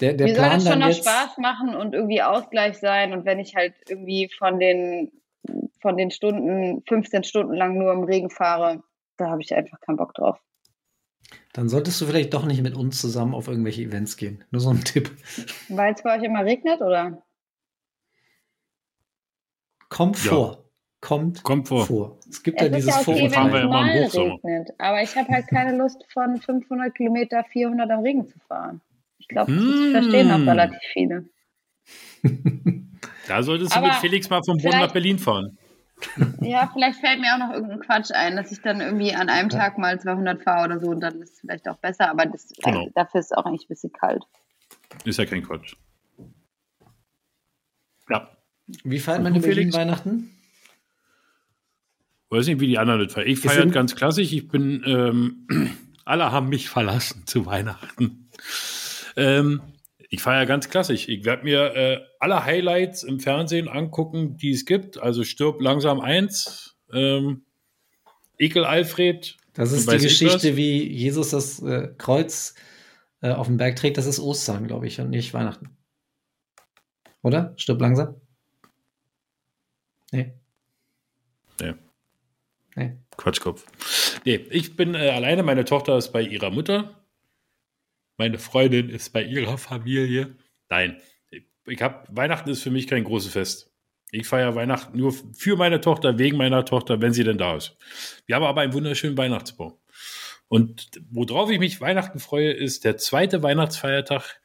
der, der
mir
Plan
soll das schon noch
jetzt...
Spaß machen und irgendwie Ausgleich sein. Und wenn ich halt irgendwie von den, von den Stunden, 15 Stunden lang nur im Regen fahre, da habe ich einfach keinen Bock drauf.
Dann solltest du vielleicht doch nicht mit uns zusammen auf irgendwelche Events gehen. Nur so ein Tipp.
Weil es bei euch immer regnet, oder?
Kommt vor.
Kommt, Kommt vor. vor.
Es gibt es ja dieses
ja okay,
Vorurteil.
Wenn es mal regnet. Aber ich habe halt keine Lust, von 500 Kilometer 400 am Regen zu fahren. Ich glaube, das mm. verstehen auch relativ viele.
Da solltest du Aber mit Felix mal vom Bonn nach Berlin fahren.
Ja, vielleicht fällt mir auch noch irgendein Quatsch ein, dass ich dann irgendwie an einem Tag mal 200 fahre oder so und dann ist es vielleicht auch besser, aber das, genau. also, dafür ist es auch eigentlich ein bisschen kalt.
Ist ja kein Quatsch. Ja.
Wie feiert man in Berlin Weihnachten?
Weiß nicht, wie die anderen das feiern. Ich feiere ganz klassisch. Ich bin, ähm, alle haben mich verlassen zu Weihnachten. Ähm, ich feiere ganz klassisch. Ich werde mir äh, alle Highlights im Fernsehen angucken, die es gibt. Also stirb langsam eins, ähm, Ekel Alfred.
Das ist die Geschichte, wie Jesus das äh, Kreuz äh, auf dem Berg trägt. Das ist Ostern, glaube ich, und nicht Weihnachten. Oder? Stirb langsam? Nee.
Nee. Nee. Quatschkopf. Nee, ich bin äh, alleine. Meine Tochter ist bei ihrer Mutter. Meine Freundin ist bei ihrer Familie. Nein, ich habe Weihnachten ist für mich kein großes Fest. Ich feiere Weihnachten nur für meine Tochter, wegen meiner Tochter, wenn sie denn da ist. Wir haben aber einen wunderschönen Weihnachtsbaum. Und worauf ich mich Weihnachten freue, ist der zweite Weihnachtsfeiertag.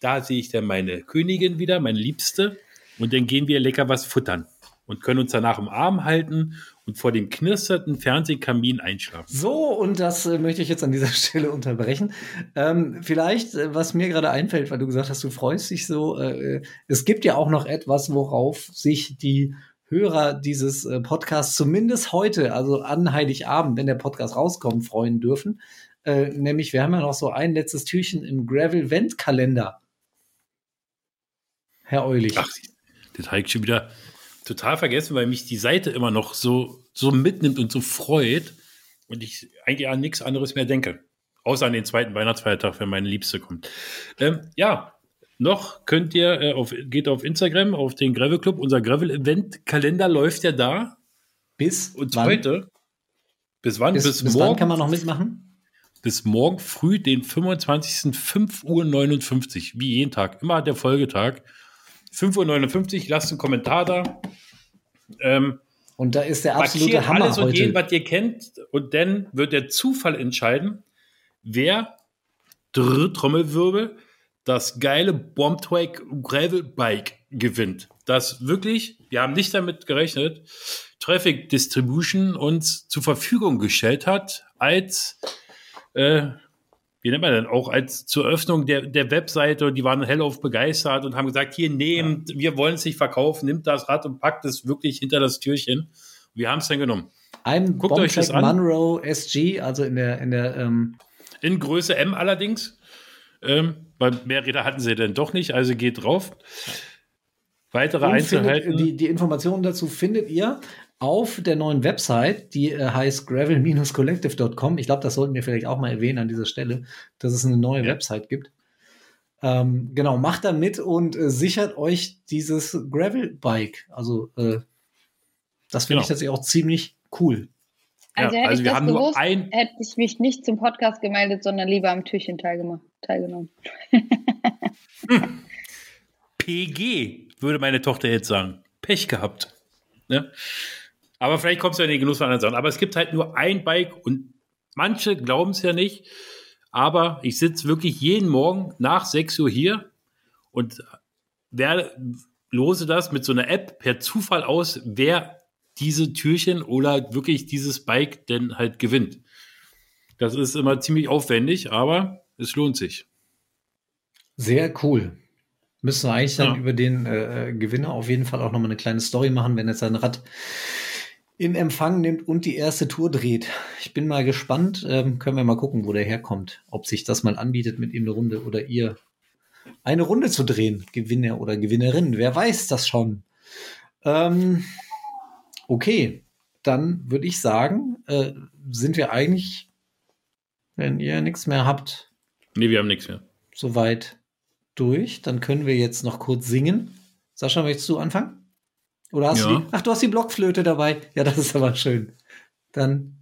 Da sehe ich dann meine Königin wieder, meine Liebste. Und dann gehen wir lecker was futtern und können uns danach im Arm halten und vor dem knisternden Fernsehkamin einschlafen.
So, und das äh, möchte ich jetzt an dieser Stelle unterbrechen. Ähm, vielleicht, äh, was mir gerade einfällt, weil du gesagt hast, du freust dich so, äh, äh, es gibt ja auch noch etwas, worauf sich die Hörer dieses äh, Podcasts zumindest heute, also an Heiligabend, wenn der Podcast rauskommt, freuen dürfen. Äh, nämlich, wir haben ja noch so ein letztes Türchen im Gravel-Vent-Kalender. Herr Eulich.
Ach, das habe ich schon wieder total vergessen, weil mich die Seite immer noch so, so mitnimmt und so freut und ich eigentlich an nichts anderes mehr denke. Außer an den zweiten Weihnachtsfeiertag, wenn meine Liebste kommt. Ähm, ja, noch könnt ihr äh, auf, geht auf Instagram, auf den Gravel Club. Unser Gravel-Event-Kalender läuft ja da.
Bis
und wann? heute. Bis wann?
Bis, bis, bis morgen. Wann kann man noch mitmachen?
Bis morgen früh, den 25. 5.59 Uhr, wie jeden Tag. Immer der Folgetag. 5.59 Uhr, lasst einen Kommentar da.
Ähm, und da ist der absolute Hammer
alles
und
heute. jeden, was ihr kennt. Und dann wird der Zufall entscheiden, wer Trommelwirbel das geile Bombtwag Gravel Bike gewinnt. dass wirklich, wir haben nicht damit gerechnet, Traffic Distribution uns zur Verfügung gestellt hat, als, äh, wie nennt man denn, auch als zur Öffnung der, der Webseite und die waren hellauf begeistert und haben gesagt, hier nehmt, ja. wir wollen es nicht verkaufen, nimmt das Rad und packt es wirklich hinter das Türchen. Wir haben es dann genommen.
Ein Guckt euch das an. Monroe SG, also in der, in der, ähm
in Größe M allerdings. Ähm, weil mehr Räder hatten sie denn doch nicht, also geht drauf. Weitere Einzelheiten.
Findet, die, die Informationen dazu findet ihr auf der neuen Website, die äh, heißt gravel-collective.com. Ich glaube, das sollten wir vielleicht auch mal erwähnen an dieser Stelle, dass es eine neue ja. Website gibt. Ähm, genau, macht da mit und äh, sichert euch dieses Gravel-Bike. Also, äh, das finde genau. ich tatsächlich auch ziemlich cool.
Also, ja, hätte also ich wir haben gewusst, nur ein hätte ich mich nicht zum Podcast gemeldet, sondern lieber am Türchen teilgenommen.
hm. PG, würde meine Tochter jetzt sagen. Pech gehabt. Ne? Aber vielleicht kommst du ja in den Genuss von anderen Sachen. Aber es gibt halt nur ein Bike und manche glauben es ja nicht. Aber ich sitze wirklich jeden Morgen nach 6 Uhr hier und wer, lose das mit so einer App per Zufall aus, wer diese Türchen oder wirklich dieses Bike denn halt gewinnt. Das ist immer ziemlich aufwendig, aber es lohnt sich.
Sehr cool. Müssen wir eigentlich dann ja. über den äh, äh, Gewinner auf jeden Fall auch nochmal eine kleine Story machen, wenn er sein Rad in Empfang nimmt und die erste Tour dreht. Ich bin mal gespannt. Ähm, können wir mal gucken, wo der herkommt. Ob sich das mal anbietet, mit ihm eine Runde oder ihr eine Runde zu drehen. Gewinner oder Gewinnerin. Wer weiß das schon. Ähm, okay, dann würde ich sagen, äh, sind wir eigentlich, wenn ihr nichts mehr habt.
Nee, wir haben nichts mehr.
Soweit durch. Dann können wir jetzt noch kurz singen. Sascha, möchtest du anfangen? Oder hast ja. du die? Ach, du hast die Blockflöte dabei. Ja, das ist aber schön. Dann,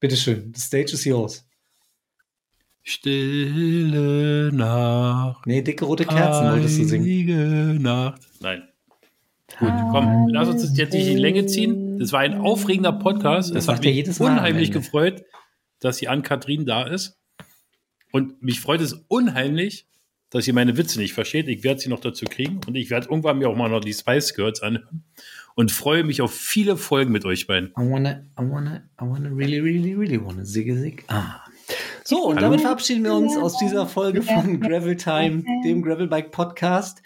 bitteschön. The stage is yours.
Stille Nacht.
Nee, dicke rote Kerzen wolltest du singen.
Nacht. Nein. Gut, komm, lass uns das jetzt nicht in die Länge ziehen. Das war ein aufregender Podcast. Das es hat mich unheimlich gefreut, dass die Ann-Kathrin da ist. Und mich freut es unheimlich, dass ihr meine Witze nicht versteht. Ich werde sie noch dazu kriegen und ich werde irgendwann mir auch mal noch die Spice Girls anhören und freue mich auf viele Folgen mit euch beiden.
I wanna, I wanna, I wanna really, really, really wanna ziggy zig. Ah. So, und Hallo. damit verabschieden wir uns aus dieser Folge von Gravel Time, dem Gravel Bike Podcast.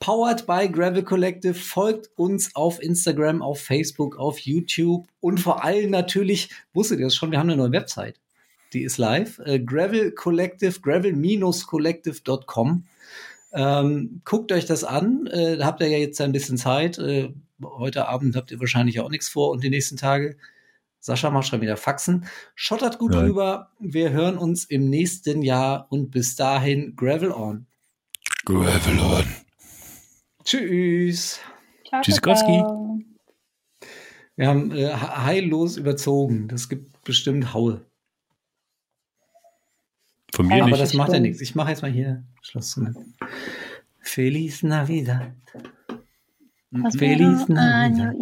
Powered by Gravel Collective. Folgt uns auf Instagram, auf Facebook, auf YouTube und vor allem natürlich, wusstet ihr das schon, wir haben eine neue Website die ist live. Äh, Gravel Collective, gravel-collective.com. Ähm, guckt euch das an. Äh, habt ihr ja jetzt ein bisschen Zeit. Äh, heute Abend habt ihr wahrscheinlich auch nichts vor und die nächsten Tage. Sascha macht schon wieder Faxen. Schottert gut Nein. rüber. Wir hören uns im nächsten Jahr und bis dahin Gravel on.
Gravel on.
Tschüss.
Tschüss, Koski.
Wir haben äh, heillos überzogen. Das gibt bestimmt Haue.
Von mir
Aber
nicht.
das macht ja nichts. Ich mache jetzt mal hier Schluss. Feliz Navidad. Feliz Navidad.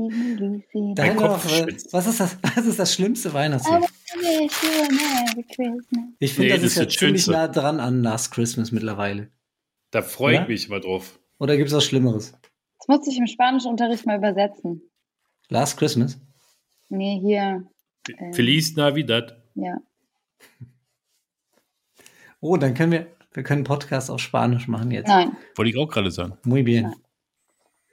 Dein Kopf, was, ist das, was ist das schlimmste Weihnachtslied? Ich finde, nee, das, das, ist ja ziemlich nah dran an Last Christmas mittlerweile.
Da freue ich mich mal drauf.
Oder gibt es was Schlimmeres?
Das muss ich im spanischen Unterricht mal übersetzen.
Last Christmas?
Nee, hier.
Feliz Navidad.
Ja.
Oh, dann können wir, wir können Podcast auf Spanisch machen jetzt.
Nein.
Wollte ich auch gerade sagen.
Muy bien. Nein.